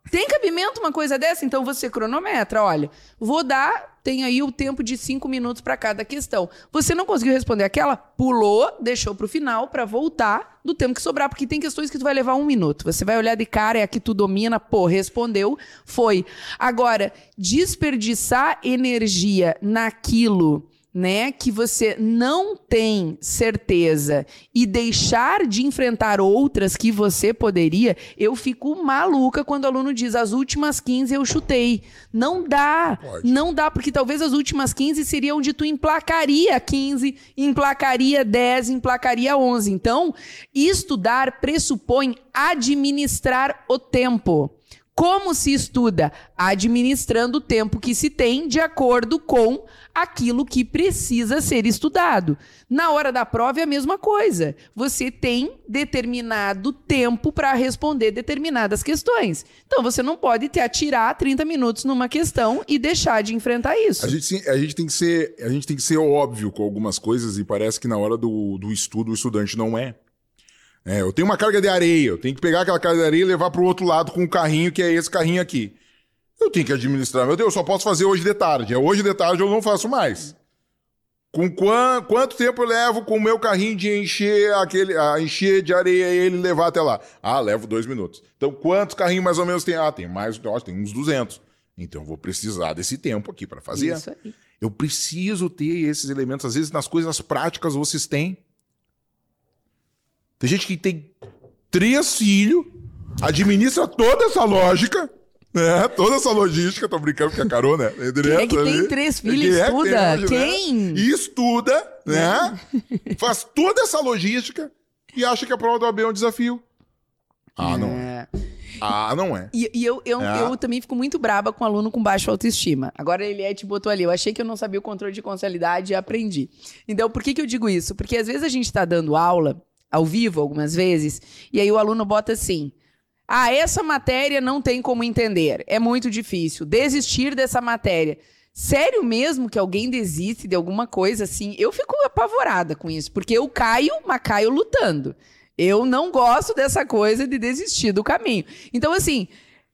Tem cabimento uma coisa dessa? Então você cronometra, olha, vou dar, tem aí o tempo de cinco minutos para cada questão. Você não conseguiu responder aquela, pulou, deixou para o final para voltar do tempo que sobrar, porque tem questões que tu vai levar um minuto. Você vai olhar de cara, é a que tu domina, pô, respondeu, foi. Agora, desperdiçar energia naquilo né, que você não tem certeza e deixar de enfrentar outras que você poderia, eu fico maluca quando o aluno diz as últimas 15 eu chutei. Não dá. Pode. Não dá, porque talvez as últimas 15 seriam onde tu emplacaria 15, emplacaria 10, emplacaria 11. Então, estudar pressupõe administrar o tempo. Como se estuda? Administrando o tempo que se tem de acordo com aquilo que precisa ser estudado. Na hora da prova é a mesma coisa. Você tem determinado tempo para responder determinadas questões. Então você não pode te atirar 30 minutos numa questão e deixar de enfrentar isso. A gente, a gente, tem, que ser, a gente tem que ser óbvio com algumas coisas e parece que na hora do, do estudo o estudante não é. É, eu tenho uma carga de areia, eu tenho que pegar aquela carga de areia e levar para o outro lado com um carrinho que é esse carrinho aqui. Eu tenho que administrar. Meu Deus, eu só posso fazer hoje de tarde. É hoje de tarde eu não faço mais. Com quant, quanto tempo eu levo com o meu carrinho de encher aquele, a encher de areia e ele levar até lá? Ah, levo dois minutos. Então, quantos carrinhos mais ou menos tem? Ah, tem mais, ó, tem uns 200. Então, eu vou precisar desse tempo aqui para fazer. Isso aí. Eu preciso ter esses elementos. Às vezes, nas coisas práticas, vocês têm. Tem gente que tem três filhos, administra toda essa lógica é, toda essa logística, tô brincando que a carona é direto Quem é que ali. tem três filhos e estuda? Quem? Quem? Né? E estuda, né? Faz toda essa logística e acha que a prova do AB é um desafio. Ah, não é. Ah, não é. E, e eu, eu, é. eu também fico muito braba com aluno com baixa autoestima. Agora ele é te botou ali. Eu achei que eu não sabia o controle de consolidade e aprendi. Então, por que, que eu digo isso? Porque às vezes a gente está dando aula, ao vivo algumas vezes, e aí o aluno bota assim. Ah, essa matéria não tem como entender. É muito difícil. Desistir dessa matéria. Sério mesmo que alguém desiste de alguma coisa assim? Eu fico apavorada com isso, porque eu caio, mas caio lutando. Eu não gosto dessa coisa de desistir do caminho. Então, assim,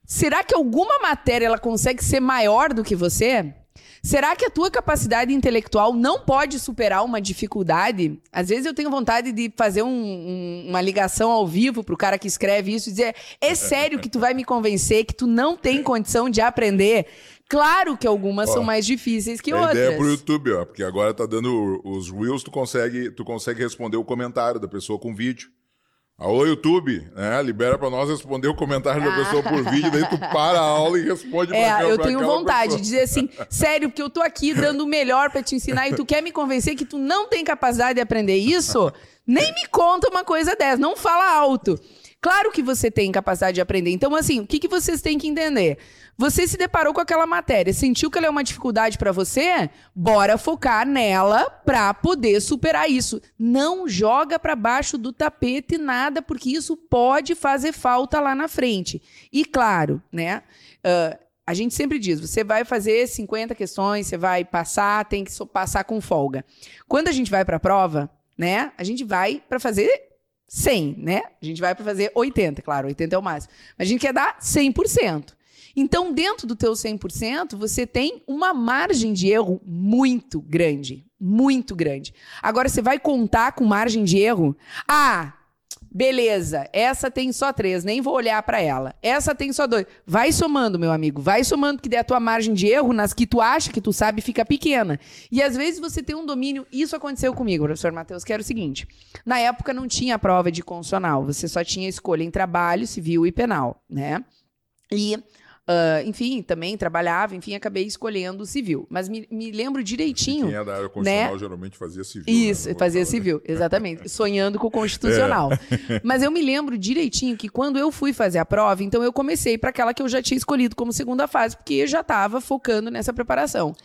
será que alguma matéria ela consegue ser maior do que você? Será que a tua capacidade intelectual não pode superar uma dificuldade? Às vezes eu tenho vontade de fazer um, um, uma ligação ao vivo pro cara que escreve isso e dizer: é sério que tu vai me convencer que tu não tem condição de aprender? Claro que algumas ó, são mais difíceis que outras. Ideia pro YouTube, ó, porque agora tá dando os Reels, tu consegue, tu consegue responder o comentário da pessoa com vídeo. Alô, YouTube, né? Libera para nós responder o comentário da pessoa por vídeo, daí tu para a aula e responde é, pra É, eu tenho vontade pessoa. de dizer assim, sério, porque eu tô aqui dando o melhor para te ensinar e tu quer me convencer que tu não tem capacidade de aprender isso? Nem me conta uma coisa dessa, não fala alto. Claro que você tem capacidade de aprender. Então, assim, o que, que vocês têm que entender? Você se deparou com aquela matéria, sentiu que ela é uma dificuldade para você? Bora focar nela para poder superar isso. Não joga para baixo do tapete nada, porque isso pode fazer falta lá na frente. E claro, né? Uh, a gente sempre diz, você vai fazer 50 questões, você vai passar, tem que passar com folga. Quando a gente vai para a prova, né? A gente vai para fazer 100, né? A gente vai para fazer 80, claro, 80 é o máximo. Mas a gente quer dar 100%. Então, dentro do teu 100%, você tem uma margem de erro muito grande, muito grande. Agora, você vai contar com margem de erro? Ah, beleza, essa tem só três, nem vou olhar para ela. Essa tem só dois. Vai somando, meu amigo, vai somando, que daí a tua margem de erro nas que tu acha que tu sabe fica pequena. E às vezes você tem um domínio. Isso aconteceu comigo, professor Matheus, que era o seguinte: na época não tinha prova de constitucional, você só tinha escolha em trabalho, civil e penal, né? E Uh, enfim, também trabalhava, enfim, acabei escolhendo civil. Mas me, me lembro direitinho. Quem é da área constitucional né? geralmente fazia civil. Isso, né? fazia civil, exatamente. sonhando com o constitucional. É. Mas eu me lembro direitinho que quando eu fui fazer a prova, então eu comecei para aquela que eu já tinha escolhido como segunda fase, porque eu já estava focando nessa preparação.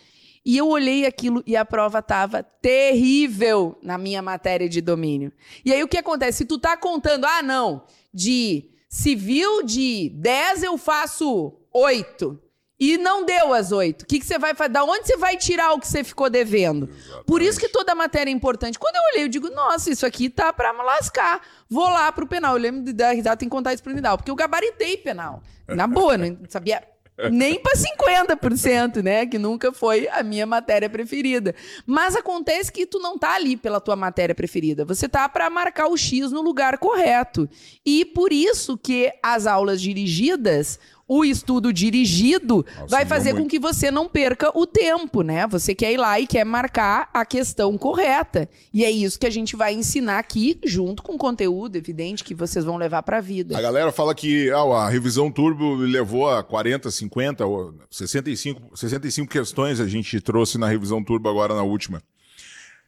E eu olhei aquilo e a prova estava terrível na minha matéria de domínio. E aí o que acontece? Se tu tá contando, ah, não, de civil de 10 eu faço oito. E não deu as oito. O que, que você vai fazer? Da onde você vai tirar o que você ficou devendo? Exatamente. Por isso que toda matéria é importante. Quando eu olhei, eu digo, nossa, isso aqui tá pra me lascar. Vou lá pro penal. Eu lembro de dar risada, que contar isso pro Nidal, porque eu gabaritei penal. Na boa, não sabia nem para 50%, né? Que nunca foi a minha matéria preferida. Mas acontece que tu não tá ali pela tua matéria preferida. Você tá para marcar o X no lugar correto. E por isso que as aulas dirigidas o estudo dirigido Nossa, vai fazer com que você não perca o tempo, né? Você quer ir lá e quer marcar a questão correta. E é isso que a gente vai ensinar aqui, junto com o conteúdo, evidente, que vocês vão levar para a vida. A galera fala que ah, a revisão turbo levou a 40, 50, 65, 65 questões a gente trouxe na revisão turbo agora na última.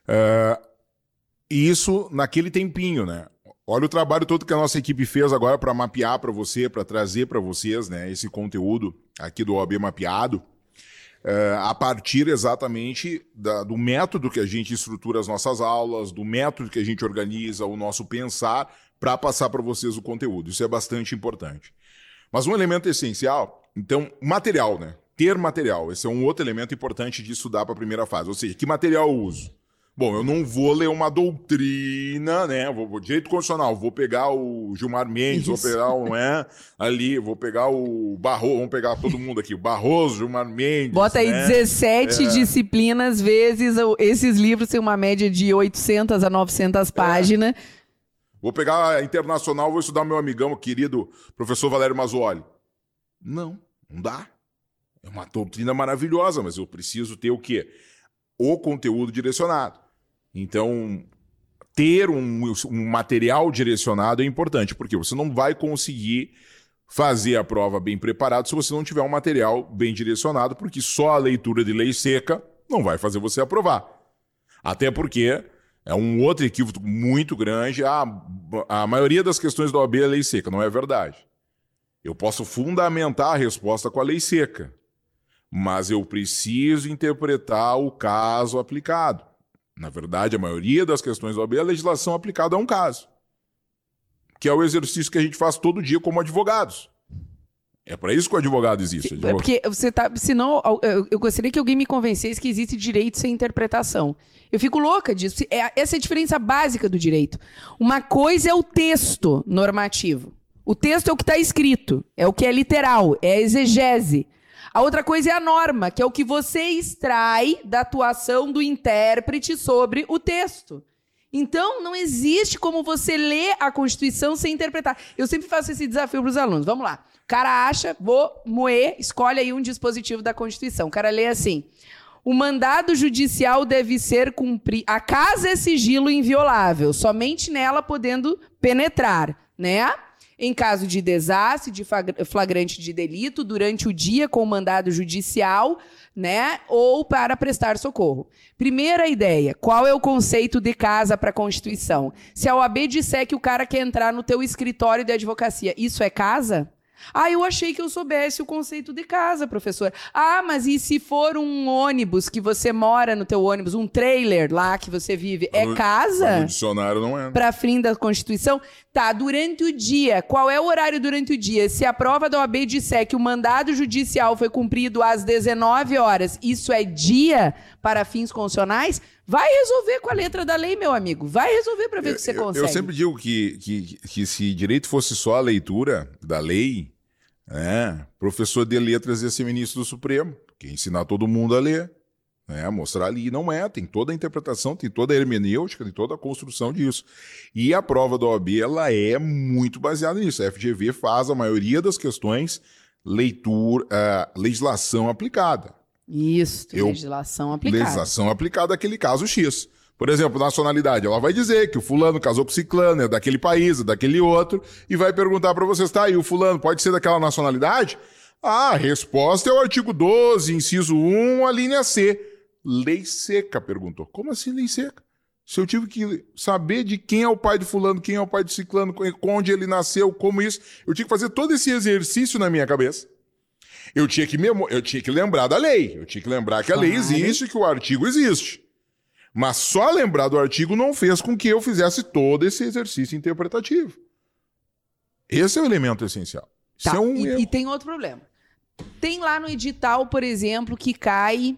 Uh, e isso naquele tempinho, né? Olha o trabalho todo que a nossa equipe fez agora para mapear para você, para trazer para vocês né, esse conteúdo aqui do OAB mapeado, é, a partir exatamente da, do método que a gente estrutura as nossas aulas, do método que a gente organiza o nosso pensar para passar para vocês o conteúdo. Isso é bastante importante. Mas um elemento essencial, então, material, né? Ter material. Esse é um outro elemento importante de estudar para a primeira fase. Ou seja, que material eu uso? Bom, eu não vou ler uma doutrina, né? Vou, vou direito constitucional, vou pegar o Gilmar Mendes, Isso. vou pegar o, né? Ali, vou pegar o Barroso, vamos pegar todo mundo aqui, o Barroso, Gilmar Mendes. Bota aí né? 17 é. disciplinas vezes esses livros têm uma média de 800 a 900 páginas. É. Vou pegar a internacional, vou estudar meu amigão, querido professor Valério Mazzoli. Não, não dá. É uma doutrina maravilhosa, mas eu preciso ter o quê? O conteúdo direcionado. Então, ter um, um, material direcionado é importante, porque você não vai conseguir fazer a prova bem preparado se você não tiver um material bem direcionado, porque só a leitura de lei seca não vai fazer você aprovar. Até porque é um outro equívoco muito grande. A, a maioria das questões da OAB é lei seca, não é verdade. Eu posso fundamentar a resposta com a lei seca, mas eu preciso interpretar o caso aplicado. Na verdade, a maioria das questões da OAB é a legislação aplicada a um caso, que é o exercício que a gente faz todo dia como advogados. É para isso que o advogado existe. Advogado. É porque você tá. Senão, eu gostaria que alguém me convencesse que existe direito sem interpretação. Eu fico louca disso. É, essa é a diferença básica do direito. Uma coisa é o texto normativo. O texto é o que está escrito, é o que é literal, é a exegese. A outra coisa é a norma, que é o que você extrai da atuação do intérprete sobre o texto. Então, não existe como você ler a Constituição sem interpretar. Eu sempre faço esse desafio para os alunos. Vamos lá. O cara acha, vou moer, escolhe aí um dispositivo da Constituição. O cara lê assim: O mandado judicial deve ser cumprido. A casa é sigilo inviolável, somente nela podendo penetrar, né? Em caso de desastre, de flagrante de delito, durante o dia com mandado judicial, né? Ou para prestar socorro. Primeira ideia: qual é o conceito de casa para a Constituição? Se a OAB disser que o cara quer entrar no teu escritório de advocacia, isso é casa? Ah, eu achei que eu soubesse o conceito de casa, professor. Ah, mas e se for um ônibus que você mora no teu ônibus, um trailer lá que você vive, é No- casa? No dicionário não é. Para fim da Constituição? Tá, durante o dia. Qual é o horário durante o dia? Se a prova da OAB disser que o mandado judicial foi cumprido às 19 horas, isso é dia para fins constitucionais? Vai resolver com a letra da lei, meu amigo. Vai resolver para ver o que você Eu- consegue. Eu sempre digo que, que, que se direito fosse só a leitura da lei, né, professor de letras ia ser ministro do Supremo, que ensinar todo mundo a ler, né, mostrar ali. Não é, tem toda a interpretação, tem toda a hermenêutica, tem toda a construção disso. E a prova da OAB, ela é muito baseada nisso. A FGV faz a maioria das questões leitura, ah, legislação aplicada. Isso, Eu- legislação aplicada. Legislação aplicada àquele caso X. Por exemplo, nacionalidade. Ela vai dizer que o fulano casou com o ciclano, é daquele país, é daquele outro, e vai perguntar pra vocês, tá, e o fulano pode ser daquela nacionalidade? Ah, a resposta é o artigo 12, inciso 1, a linha C. Lei seca, perguntou. Como assim lei seca? Se eu tive que saber de quem é o pai do fulano, quem é o pai do ciclano, onde ele nasceu, como isso, eu tinha que fazer todo esse exercício na minha cabeça. Eu tinha que memo... eu tinha que lembrar da lei. Eu tinha que lembrar que a lei existe, que o artigo existe. Mas só lembrar do artigo não fez com que eu fizesse todo esse exercício interpretativo. Esse é o elemento essencial. Tá, é um e, e tem outro problema. Tem lá no edital, por exemplo, que cai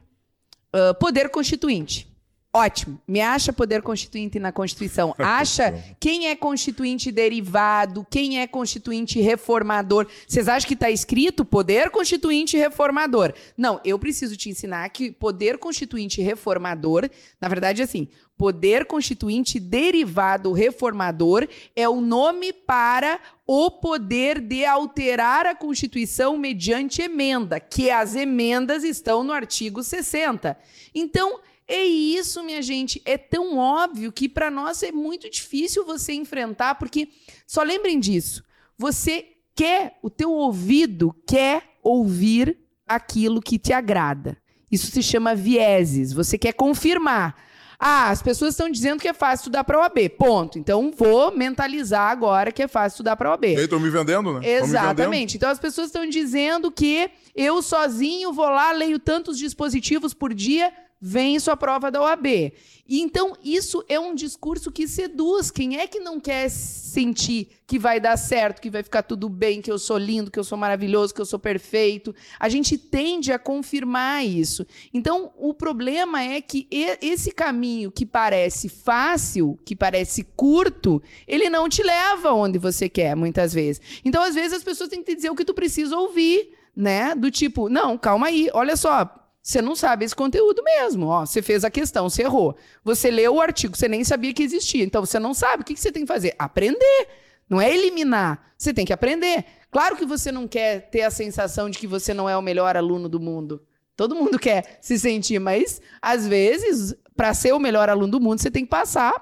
ah, poder constituinte. Ótimo. Me acha poder constituinte na Constituição. Acha quem é constituinte derivado, quem é constituinte reformador. Vocês acham que está escrito poder constituinte reformador? Não, eu preciso te ensinar que poder constituinte reformador, na verdade, é assim, poder constituinte derivado reformador é o nome para o poder de alterar a Constituição mediante emenda, que as emendas estão no artigo 60. Então, é isso, minha gente. É tão óbvio que para nós é muito difícil você enfrentar, porque só lembrem disso. Você quer, o teu ouvido quer ouvir aquilo que te agrada. Isso se chama vieses. Você quer confirmar. Ah, as pessoas estão dizendo que é fácil estudar para OAB. Ponto. Então vou mentalizar agora que é fácil estudar para OAB. Estão me vendendo, né? Me vendendo. Exatamente. Então as pessoas estão dizendo que eu sozinho vou lá, leio tantos dispositivos por dia, vem sua prova da OAB. E então isso é um discurso que seduz. Quem é que não quer sentir que vai dar certo, que vai ficar tudo bem, que eu sou lindo, que eu sou maravilhoso, que eu sou perfeito? A gente tende a confirmar isso. Então o problema é que esse caminho que parece fácil, que parece curto, ele não te leva onde você quer, muitas vezes. Então, às vezes, as pessoas têm que te dizer o que tu precisa ouvir, né? Do tipo, não, calma aí, olha só. Você não sabe esse conteúdo mesmo. Ó, você fez a questão, você errou. Você leu o artigo, você nem sabia que existia. Então você não sabe. O que você tem que fazer? Aprender. Não é eliminar. Você tem que aprender. Claro que você não quer ter a sensação de que você não é o melhor aluno do mundo. Todo mundo quer se sentir, mas às vezes, para ser o melhor aluno do mundo, você tem que passar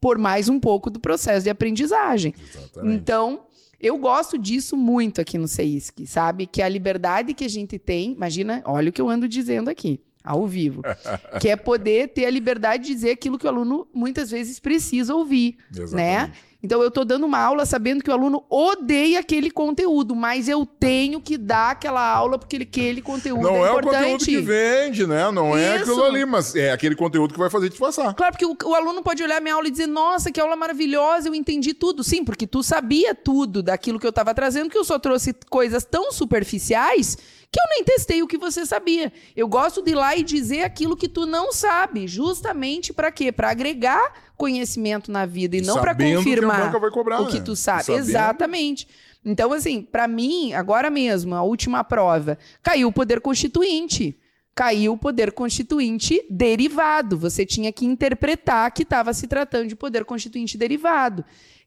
por mais um pouco do processo de aprendizagem. Exatamente. Então, eu gosto disso muito aqui no CEISC, sabe? Que a liberdade que a gente tem, imagina, olha o que eu ando dizendo aqui, ao vivo, que é poder ter a liberdade de dizer aquilo que o aluno muitas vezes precisa ouvir, né? Então eu estou dando uma aula sabendo que o aluno odeia aquele conteúdo, mas eu tenho que dar aquela aula porque aquele conteúdo Não é é o importante. conteúdo que vende, né? Não é Isso. aquilo ali, mas é aquele conteúdo que vai fazer te passar. Claro, porque o, o aluno pode olhar minha aula e dizer, nossa, que aula maravilhosa, eu entendi tudo. Sim, porque tu sabia tudo daquilo que eu estava trazendo, que eu só trouxe coisas tão superficiais que eu nem testei o que você sabia. Eu gosto de ir lá e dizer aquilo que tu não sabe, justamente para quê? Para agregar conhecimento na vida e não para Sabendo banca vai cobrar, o que né? tu sabe. Sabendo. Exatamente. Então, assim, para mim, agora mesmo, a última prova, caiu o poder constituinte. Caiu o poder constituinte derivado. Você tinha que interpretar que estava se tratando de poder constituinte derivado.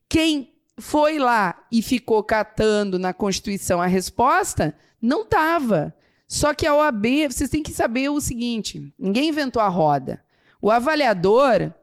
Quem foi lá e ficou catando na Constituição a resposta, não estava. Só que a OAB, vocês têm que saber o seguinte: ninguém inventou a roda. O avaliador,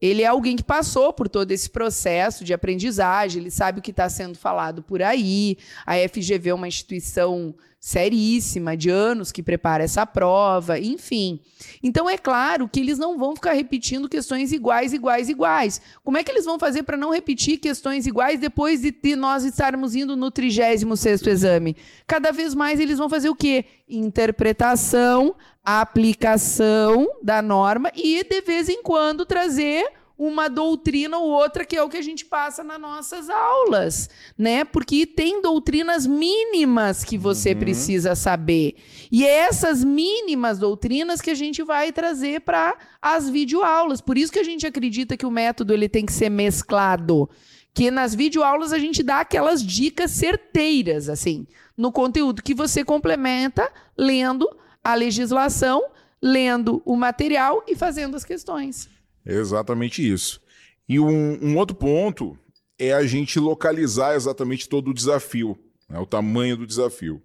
ele é alguém que passou por todo esse processo de aprendizagem, ele sabe o que está sendo falado por aí. A FGV é uma instituição seríssima, de anos que prepara essa prova, enfim. Então é claro que eles não vão ficar repetindo questões iguais, iguais, iguais. Como é que eles vão fazer para não repetir questões iguais depois de, nós estarmos indo no 36º exame? Cada vez mais eles vão fazer o quê? Interpretação, aplicação da norma e de vez em quando trazer uma doutrina ou outra que é o que a gente passa nas nossas aulas, né? Porque tem doutrinas mínimas que você uhum. precisa saber. E é essas mínimas doutrinas que a gente vai trazer para as videoaulas. Por isso que a gente acredita que o método ele tem que ser mesclado. Que nas videoaulas a gente dá aquelas dicas certeiras, assim, no conteúdo que você complementa lendo a legislação, lendo o material e fazendo as questões. Exatamente isso. E um, um, outro ponto é a gente localizar exatamente todo o desafio, né, o tamanho do desafio.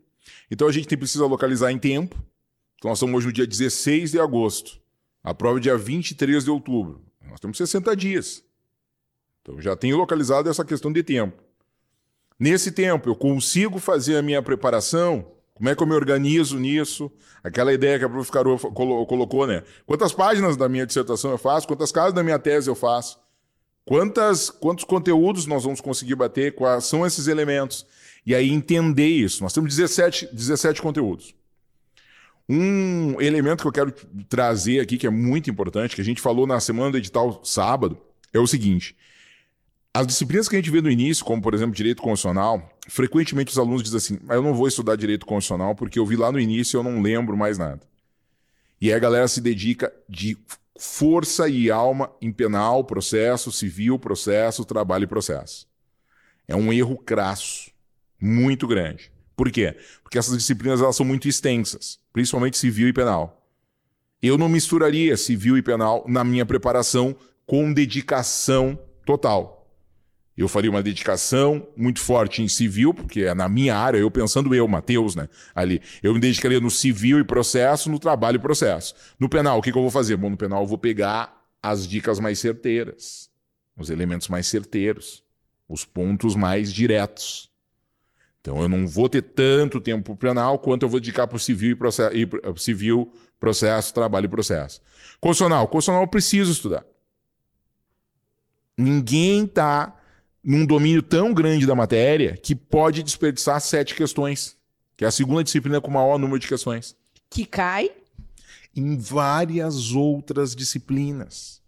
Então a gente tem, precisa localizar em tempo. Então nós estamos hoje no dia 16 de agosto. A prova é dia 23 de outubro. Nós temos 60 dias. Então já tenho localizado essa questão de tempo. Nesse tempo, eu consigo fazer a minha preparação como é que eu me organizo nisso? Aquela ideia que a prof. Carol colocou, né? Quantas páginas da minha dissertação eu faço? Quantas casas da minha tese eu faço? Quantas, quantos conteúdos nós vamos conseguir bater? Quais são esses elementos? E aí entender isso. Nós temos 17, 17 conteúdos. Um elemento que eu quero trazer aqui, que é muito importante, que a gente falou na semana do edital sábado, é o seguinte. As disciplinas que a gente vê no início, como por exemplo direito constitucional, frequentemente os alunos dizem assim: ah, eu não vou estudar direito constitucional porque eu vi lá no início e eu não lembro mais nada. E aí a galera se dedica de força e alma em penal, processo, civil, processo, trabalho e processo. É um erro crasso, muito grande. Por quê? Porque essas disciplinas elas são muito extensas, principalmente civil e penal. Eu não misturaria civil e penal na minha preparação com dedicação total. Eu faria uma dedicação muito forte em civil, porque é na minha área, eu pensando eu, Matheus, né? Ali. Eu me dedicaria no civil e processo, no trabalho e processo. No penal, o que, que eu vou fazer? Bom, no penal eu vou pegar as dicas mais certeiras, os elementos mais certeiros, os pontos mais diretos. Então eu não vou ter tanto tempo para penal quanto eu vou dedicar para o civil e processo, civil, processo, trabalho e processo. Constitucional, constitucional eu preciso estudar. Ninguém está num domínio tão grande da matéria que pode desperdiçar sete questões, que é a segunda disciplina com maior número de questões. Que cai em várias outras disciplinas.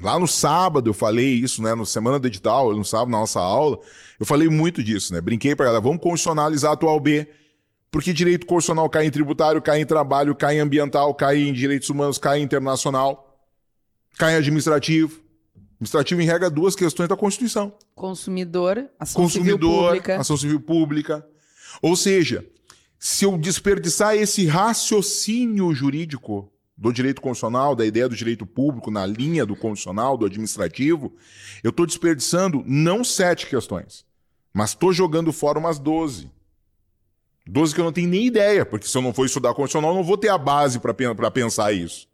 Lá no sábado eu falei isso, né? No semana do edital, no sábado, na nossa aula, eu falei muito disso, né? Brinquei para ela, vamos constitucionalizar a atual B. Porque direito constitucional cai em tributário, cai em trabalho, cai em ambiental, cai em direitos humanos, cai em internacional, cai em administrativo. Administrativo em regra duas questões da Constituição. Consumidor, ação Consumidor, civil pública. ação civil pública. Ou seja, se eu desperdiçar esse raciocínio jurídico do direito constitucional, da ideia do direito público na linha do constitucional, do administrativo, eu estou desperdiçando não sete questões, mas estou jogando fora umas doze. Doze que eu não tenho nem ideia, porque se eu não for estudar constitucional, eu não vou ter a base para pensar isso.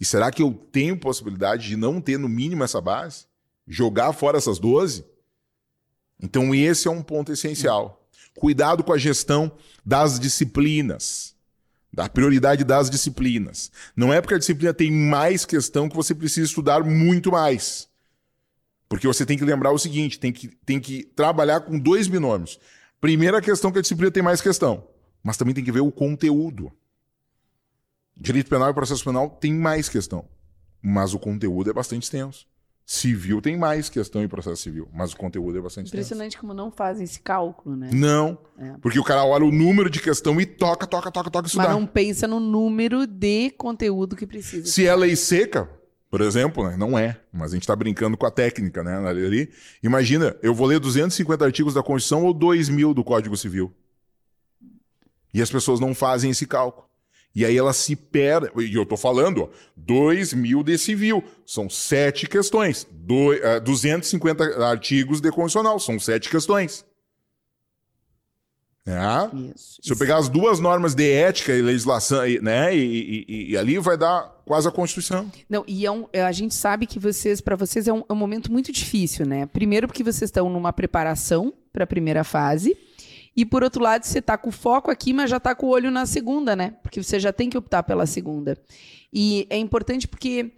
E será que eu tenho possibilidade de não ter no mínimo essa base? Jogar fora essas 12? Então, esse é um ponto essencial. Cuidado com a gestão das disciplinas. Da prioridade das disciplinas. Não é porque a disciplina tem mais questão que você precisa estudar muito mais. Porque você tem que lembrar o seguinte: tem que, tem que trabalhar com dois binômios. Primeira questão que a disciplina tem mais questão, mas também tem que ver o conteúdo. Direito penal e processo penal tem mais questão, mas o conteúdo é bastante extenso. Civil tem mais questão em processo civil, mas o conteúdo é bastante Impressionante extenso. como não fazem esse cálculo, né? Não, é. porque o cara olha o número de questão e toca, toca, toca, toca, estudar. Mas não pensa no número de conteúdo que precisa. Se é lei seca, por exemplo, né? não é, mas a gente está brincando com a técnica, né? Ali. Imagina, eu vou ler 250 artigos da Constituição ou 2 mil do Código Civil. E as pessoas não fazem esse cálculo. E aí ela se perde. E eu estou falando, ó, 2 mil de civil. São sete questões. Do, uh, 250 artigos de constitucional. São sete questões. É. Isso, Se eu pegar as duas normas de ética e legislação, né, e, e, e, ali vai dar quase a Constituição. Não, e é um, é, a gente sabe que vocês, para vocês é um, é um, momento muito difícil, né? Primeiro porque vocês estão numa preparação para a primeira fase. E por outro lado, você está com foco aqui, mas já está com o olho na segunda, né? Porque você já tem que optar pela segunda. E é importante porque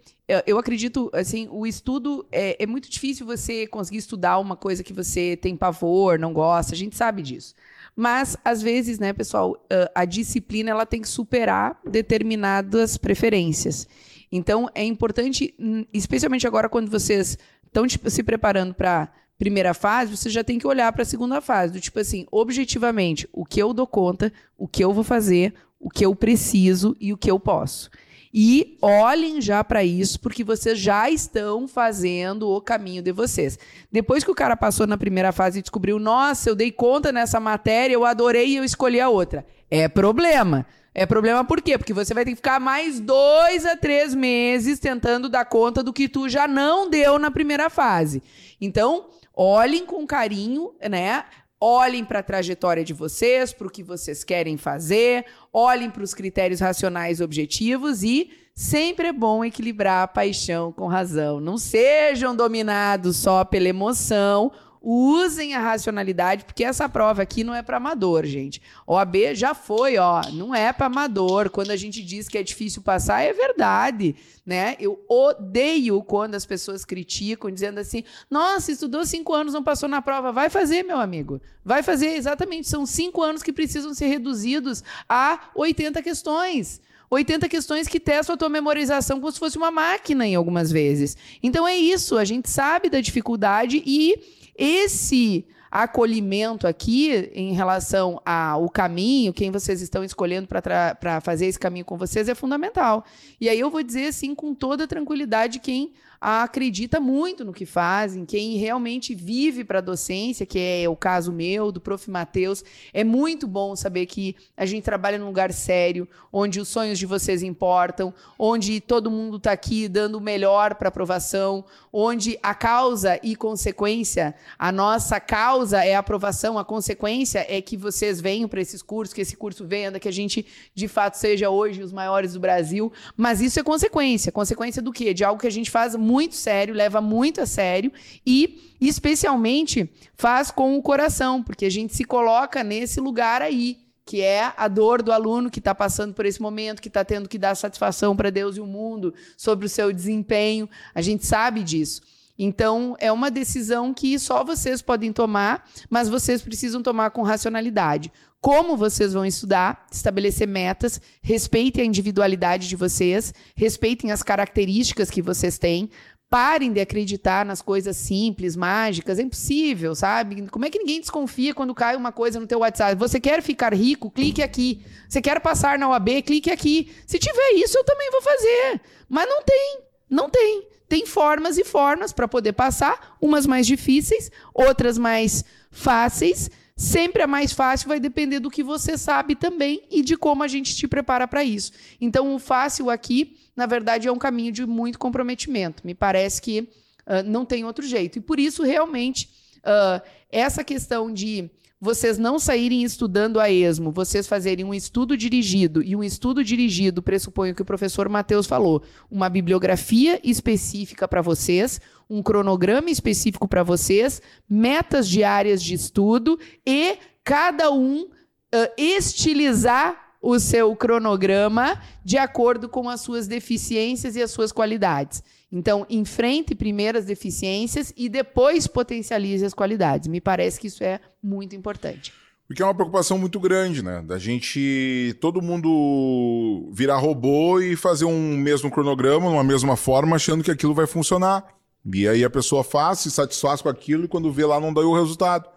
eu acredito, assim, o estudo é, é, muito difícil você conseguir estudar uma coisa que você tem pavor, não gosta, a gente sabe disso. Mas, às vezes, né, pessoal, a disciplina ela tem que superar determinadas preferências. Então, é importante, hum, especialmente agora quando vocês estão tipo, se preparando para primeira fase, você já tem que olhar para a segunda fase, do tipo assim, objetivamente, o que eu dou conta, o que eu vou fazer, o que eu preciso e o que eu posso. E olhem já para isso, porque vocês já estão fazendo o caminho de vocês. Depois que o cara passou na primeira fase e descobriu, nossa, eu dei conta nessa matéria, eu adorei e eu escolhi a outra. É problema. É problema por quê? Porque você vai ter que ficar mais dois a três meses tentando dar conta do que tu já não deu na primeira fase. Então, olhem com carinho, né? Olhem para a trajetória de vocês, para o que vocês querem fazer, olhem para os critérios racionais objetivos e sempre é bom equilibrar a paixão com razão. Não sejam dominados só pela emoção usem a racionalidade, porque essa prova aqui não é para amador, gente. OAB já foi, ó, não é para amador. Quando a gente diz que é difícil passar, é verdade, né? Eu odeio quando as pessoas criticam, dizendo assim: nossa, estudou cinco anos, não passou na prova. Vai fazer, meu amigo. Vai fazer, exatamente. São cinco anos que precisam ser reduzidos a 80 questões. 80 questões que testam a tua memorização como se fosse uma máquina em algumas vezes. Então é isso, a gente sabe da dificuldade e esse acolhimento aqui em relação ao caminho, quem vocês estão escolhendo para fazer esse caminho com vocês é fundamental. E aí eu vou dizer assim com toda tranquilidade quem acredita muito no que fazem, quem realmente vive para a docência, que é o caso meu, do prof. Matheus, é muito bom saber que a gente trabalha num lugar sério, onde os sonhos de vocês importam, onde todo mundo está aqui dando o melhor para aprovação, onde a causa e consequência, a nossa causa é a aprovação, a consequência é que vocês venham para esses cursos, que esse curso venha, que a gente de fato seja hoje os maiores do Brasil, mas isso é consequência, consequência do quê? De algo que a gente faz muito sério, leva muito a sério e, especialmente, faz com o coração, porque a gente se coloca nesse lugar aí que é a dor do aluno que está passando por esse momento, que está tendo que dar satisfação para Deus e o mundo sobre o seu desempenho. A gente sabe disso. Então, é uma decisão que só vocês podem tomar, mas vocês precisam tomar com racionalidade. Como vocês vão estudar, estabelecer metas, respeitem a individualidade de vocês, respeitem as características que vocês têm, Parem de acreditar nas coisas simples, mágicas. É impossível, sabe? Como é que ninguém desconfia quando cai uma coisa no teu WhatsApp? Você quer ficar rico? Clique aqui. Você quer passar na UAB? Clique aqui. Se tiver isso, eu também vou fazer. Mas não tem. Não tem. Tem formas e formas para poder passar, umas mais difíceis, outras mais fáceis. Sempre a mais fácil vai depender do que você sabe também e de como a gente te prepara para isso. Então, o fácil aqui na verdade, é um caminho de muito comprometimento. Me parece que uh, não tem outro jeito. E por isso, realmente, uh, essa questão de vocês não saírem estudando a esmo, vocês fazerem um estudo dirigido, e um estudo dirigido pressupõe o que o professor Matheus falou, uma bibliografia específica para vocês, um cronograma específico para vocês, metas diárias de estudo e cada um uh, estilizar o seu cronograma de acordo com as suas deficiências e as suas qualidades. Então, enfrente primeiro as deficiências e depois potencialize as qualidades. Me parece que isso é muito importante. Porque é uma preocupação muito grande, né? Da gente, todo mundo virar robô e fazer um mesmo cronograma, uma mesma forma, achando que aquilo vai funcionar. E aí a pessoa faz, se satisfaz com aquilo e quando vê lá não dá o resultado.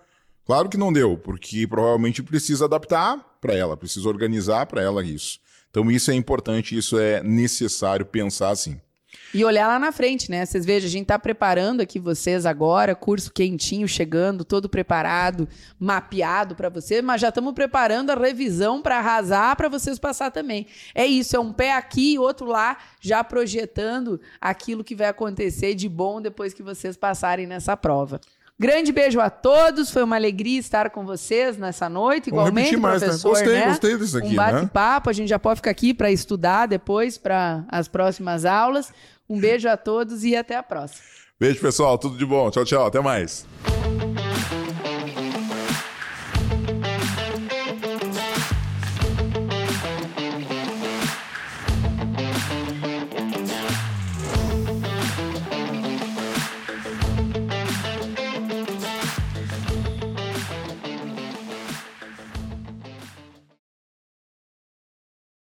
Claro que não deu, porque provavelmente precisa adaptar para ela, precisa organizar para ela isso. Então isso é importante, isso é necessário pensar assim. E olhar lá na frente, né? Vocês vejam, a gente está preparando aqui vocês agora, curso quentinho chegando, todo preparado, mapeado para vocês. mas já estamos preparando a revisão para arrasar para vocês passar também. É isso, é um pé aqui e outro lá, já projetando aquilo que vai acontecer de bom depois que vocês passarem nessa prova. Grande beijo a todos, foi uma alegria estar com vocês nessa noite, igualmente, mais, né? professor. Né? Gostei, né? gostei disso aqui, Um bate-papo, né? a gente já pode ficar aqui para estudar depois para as próximas aulas. Um beijo a todos e até a próxima. Beijo, pessoal. Tudo de bom. Tchau, tchau. Até mais.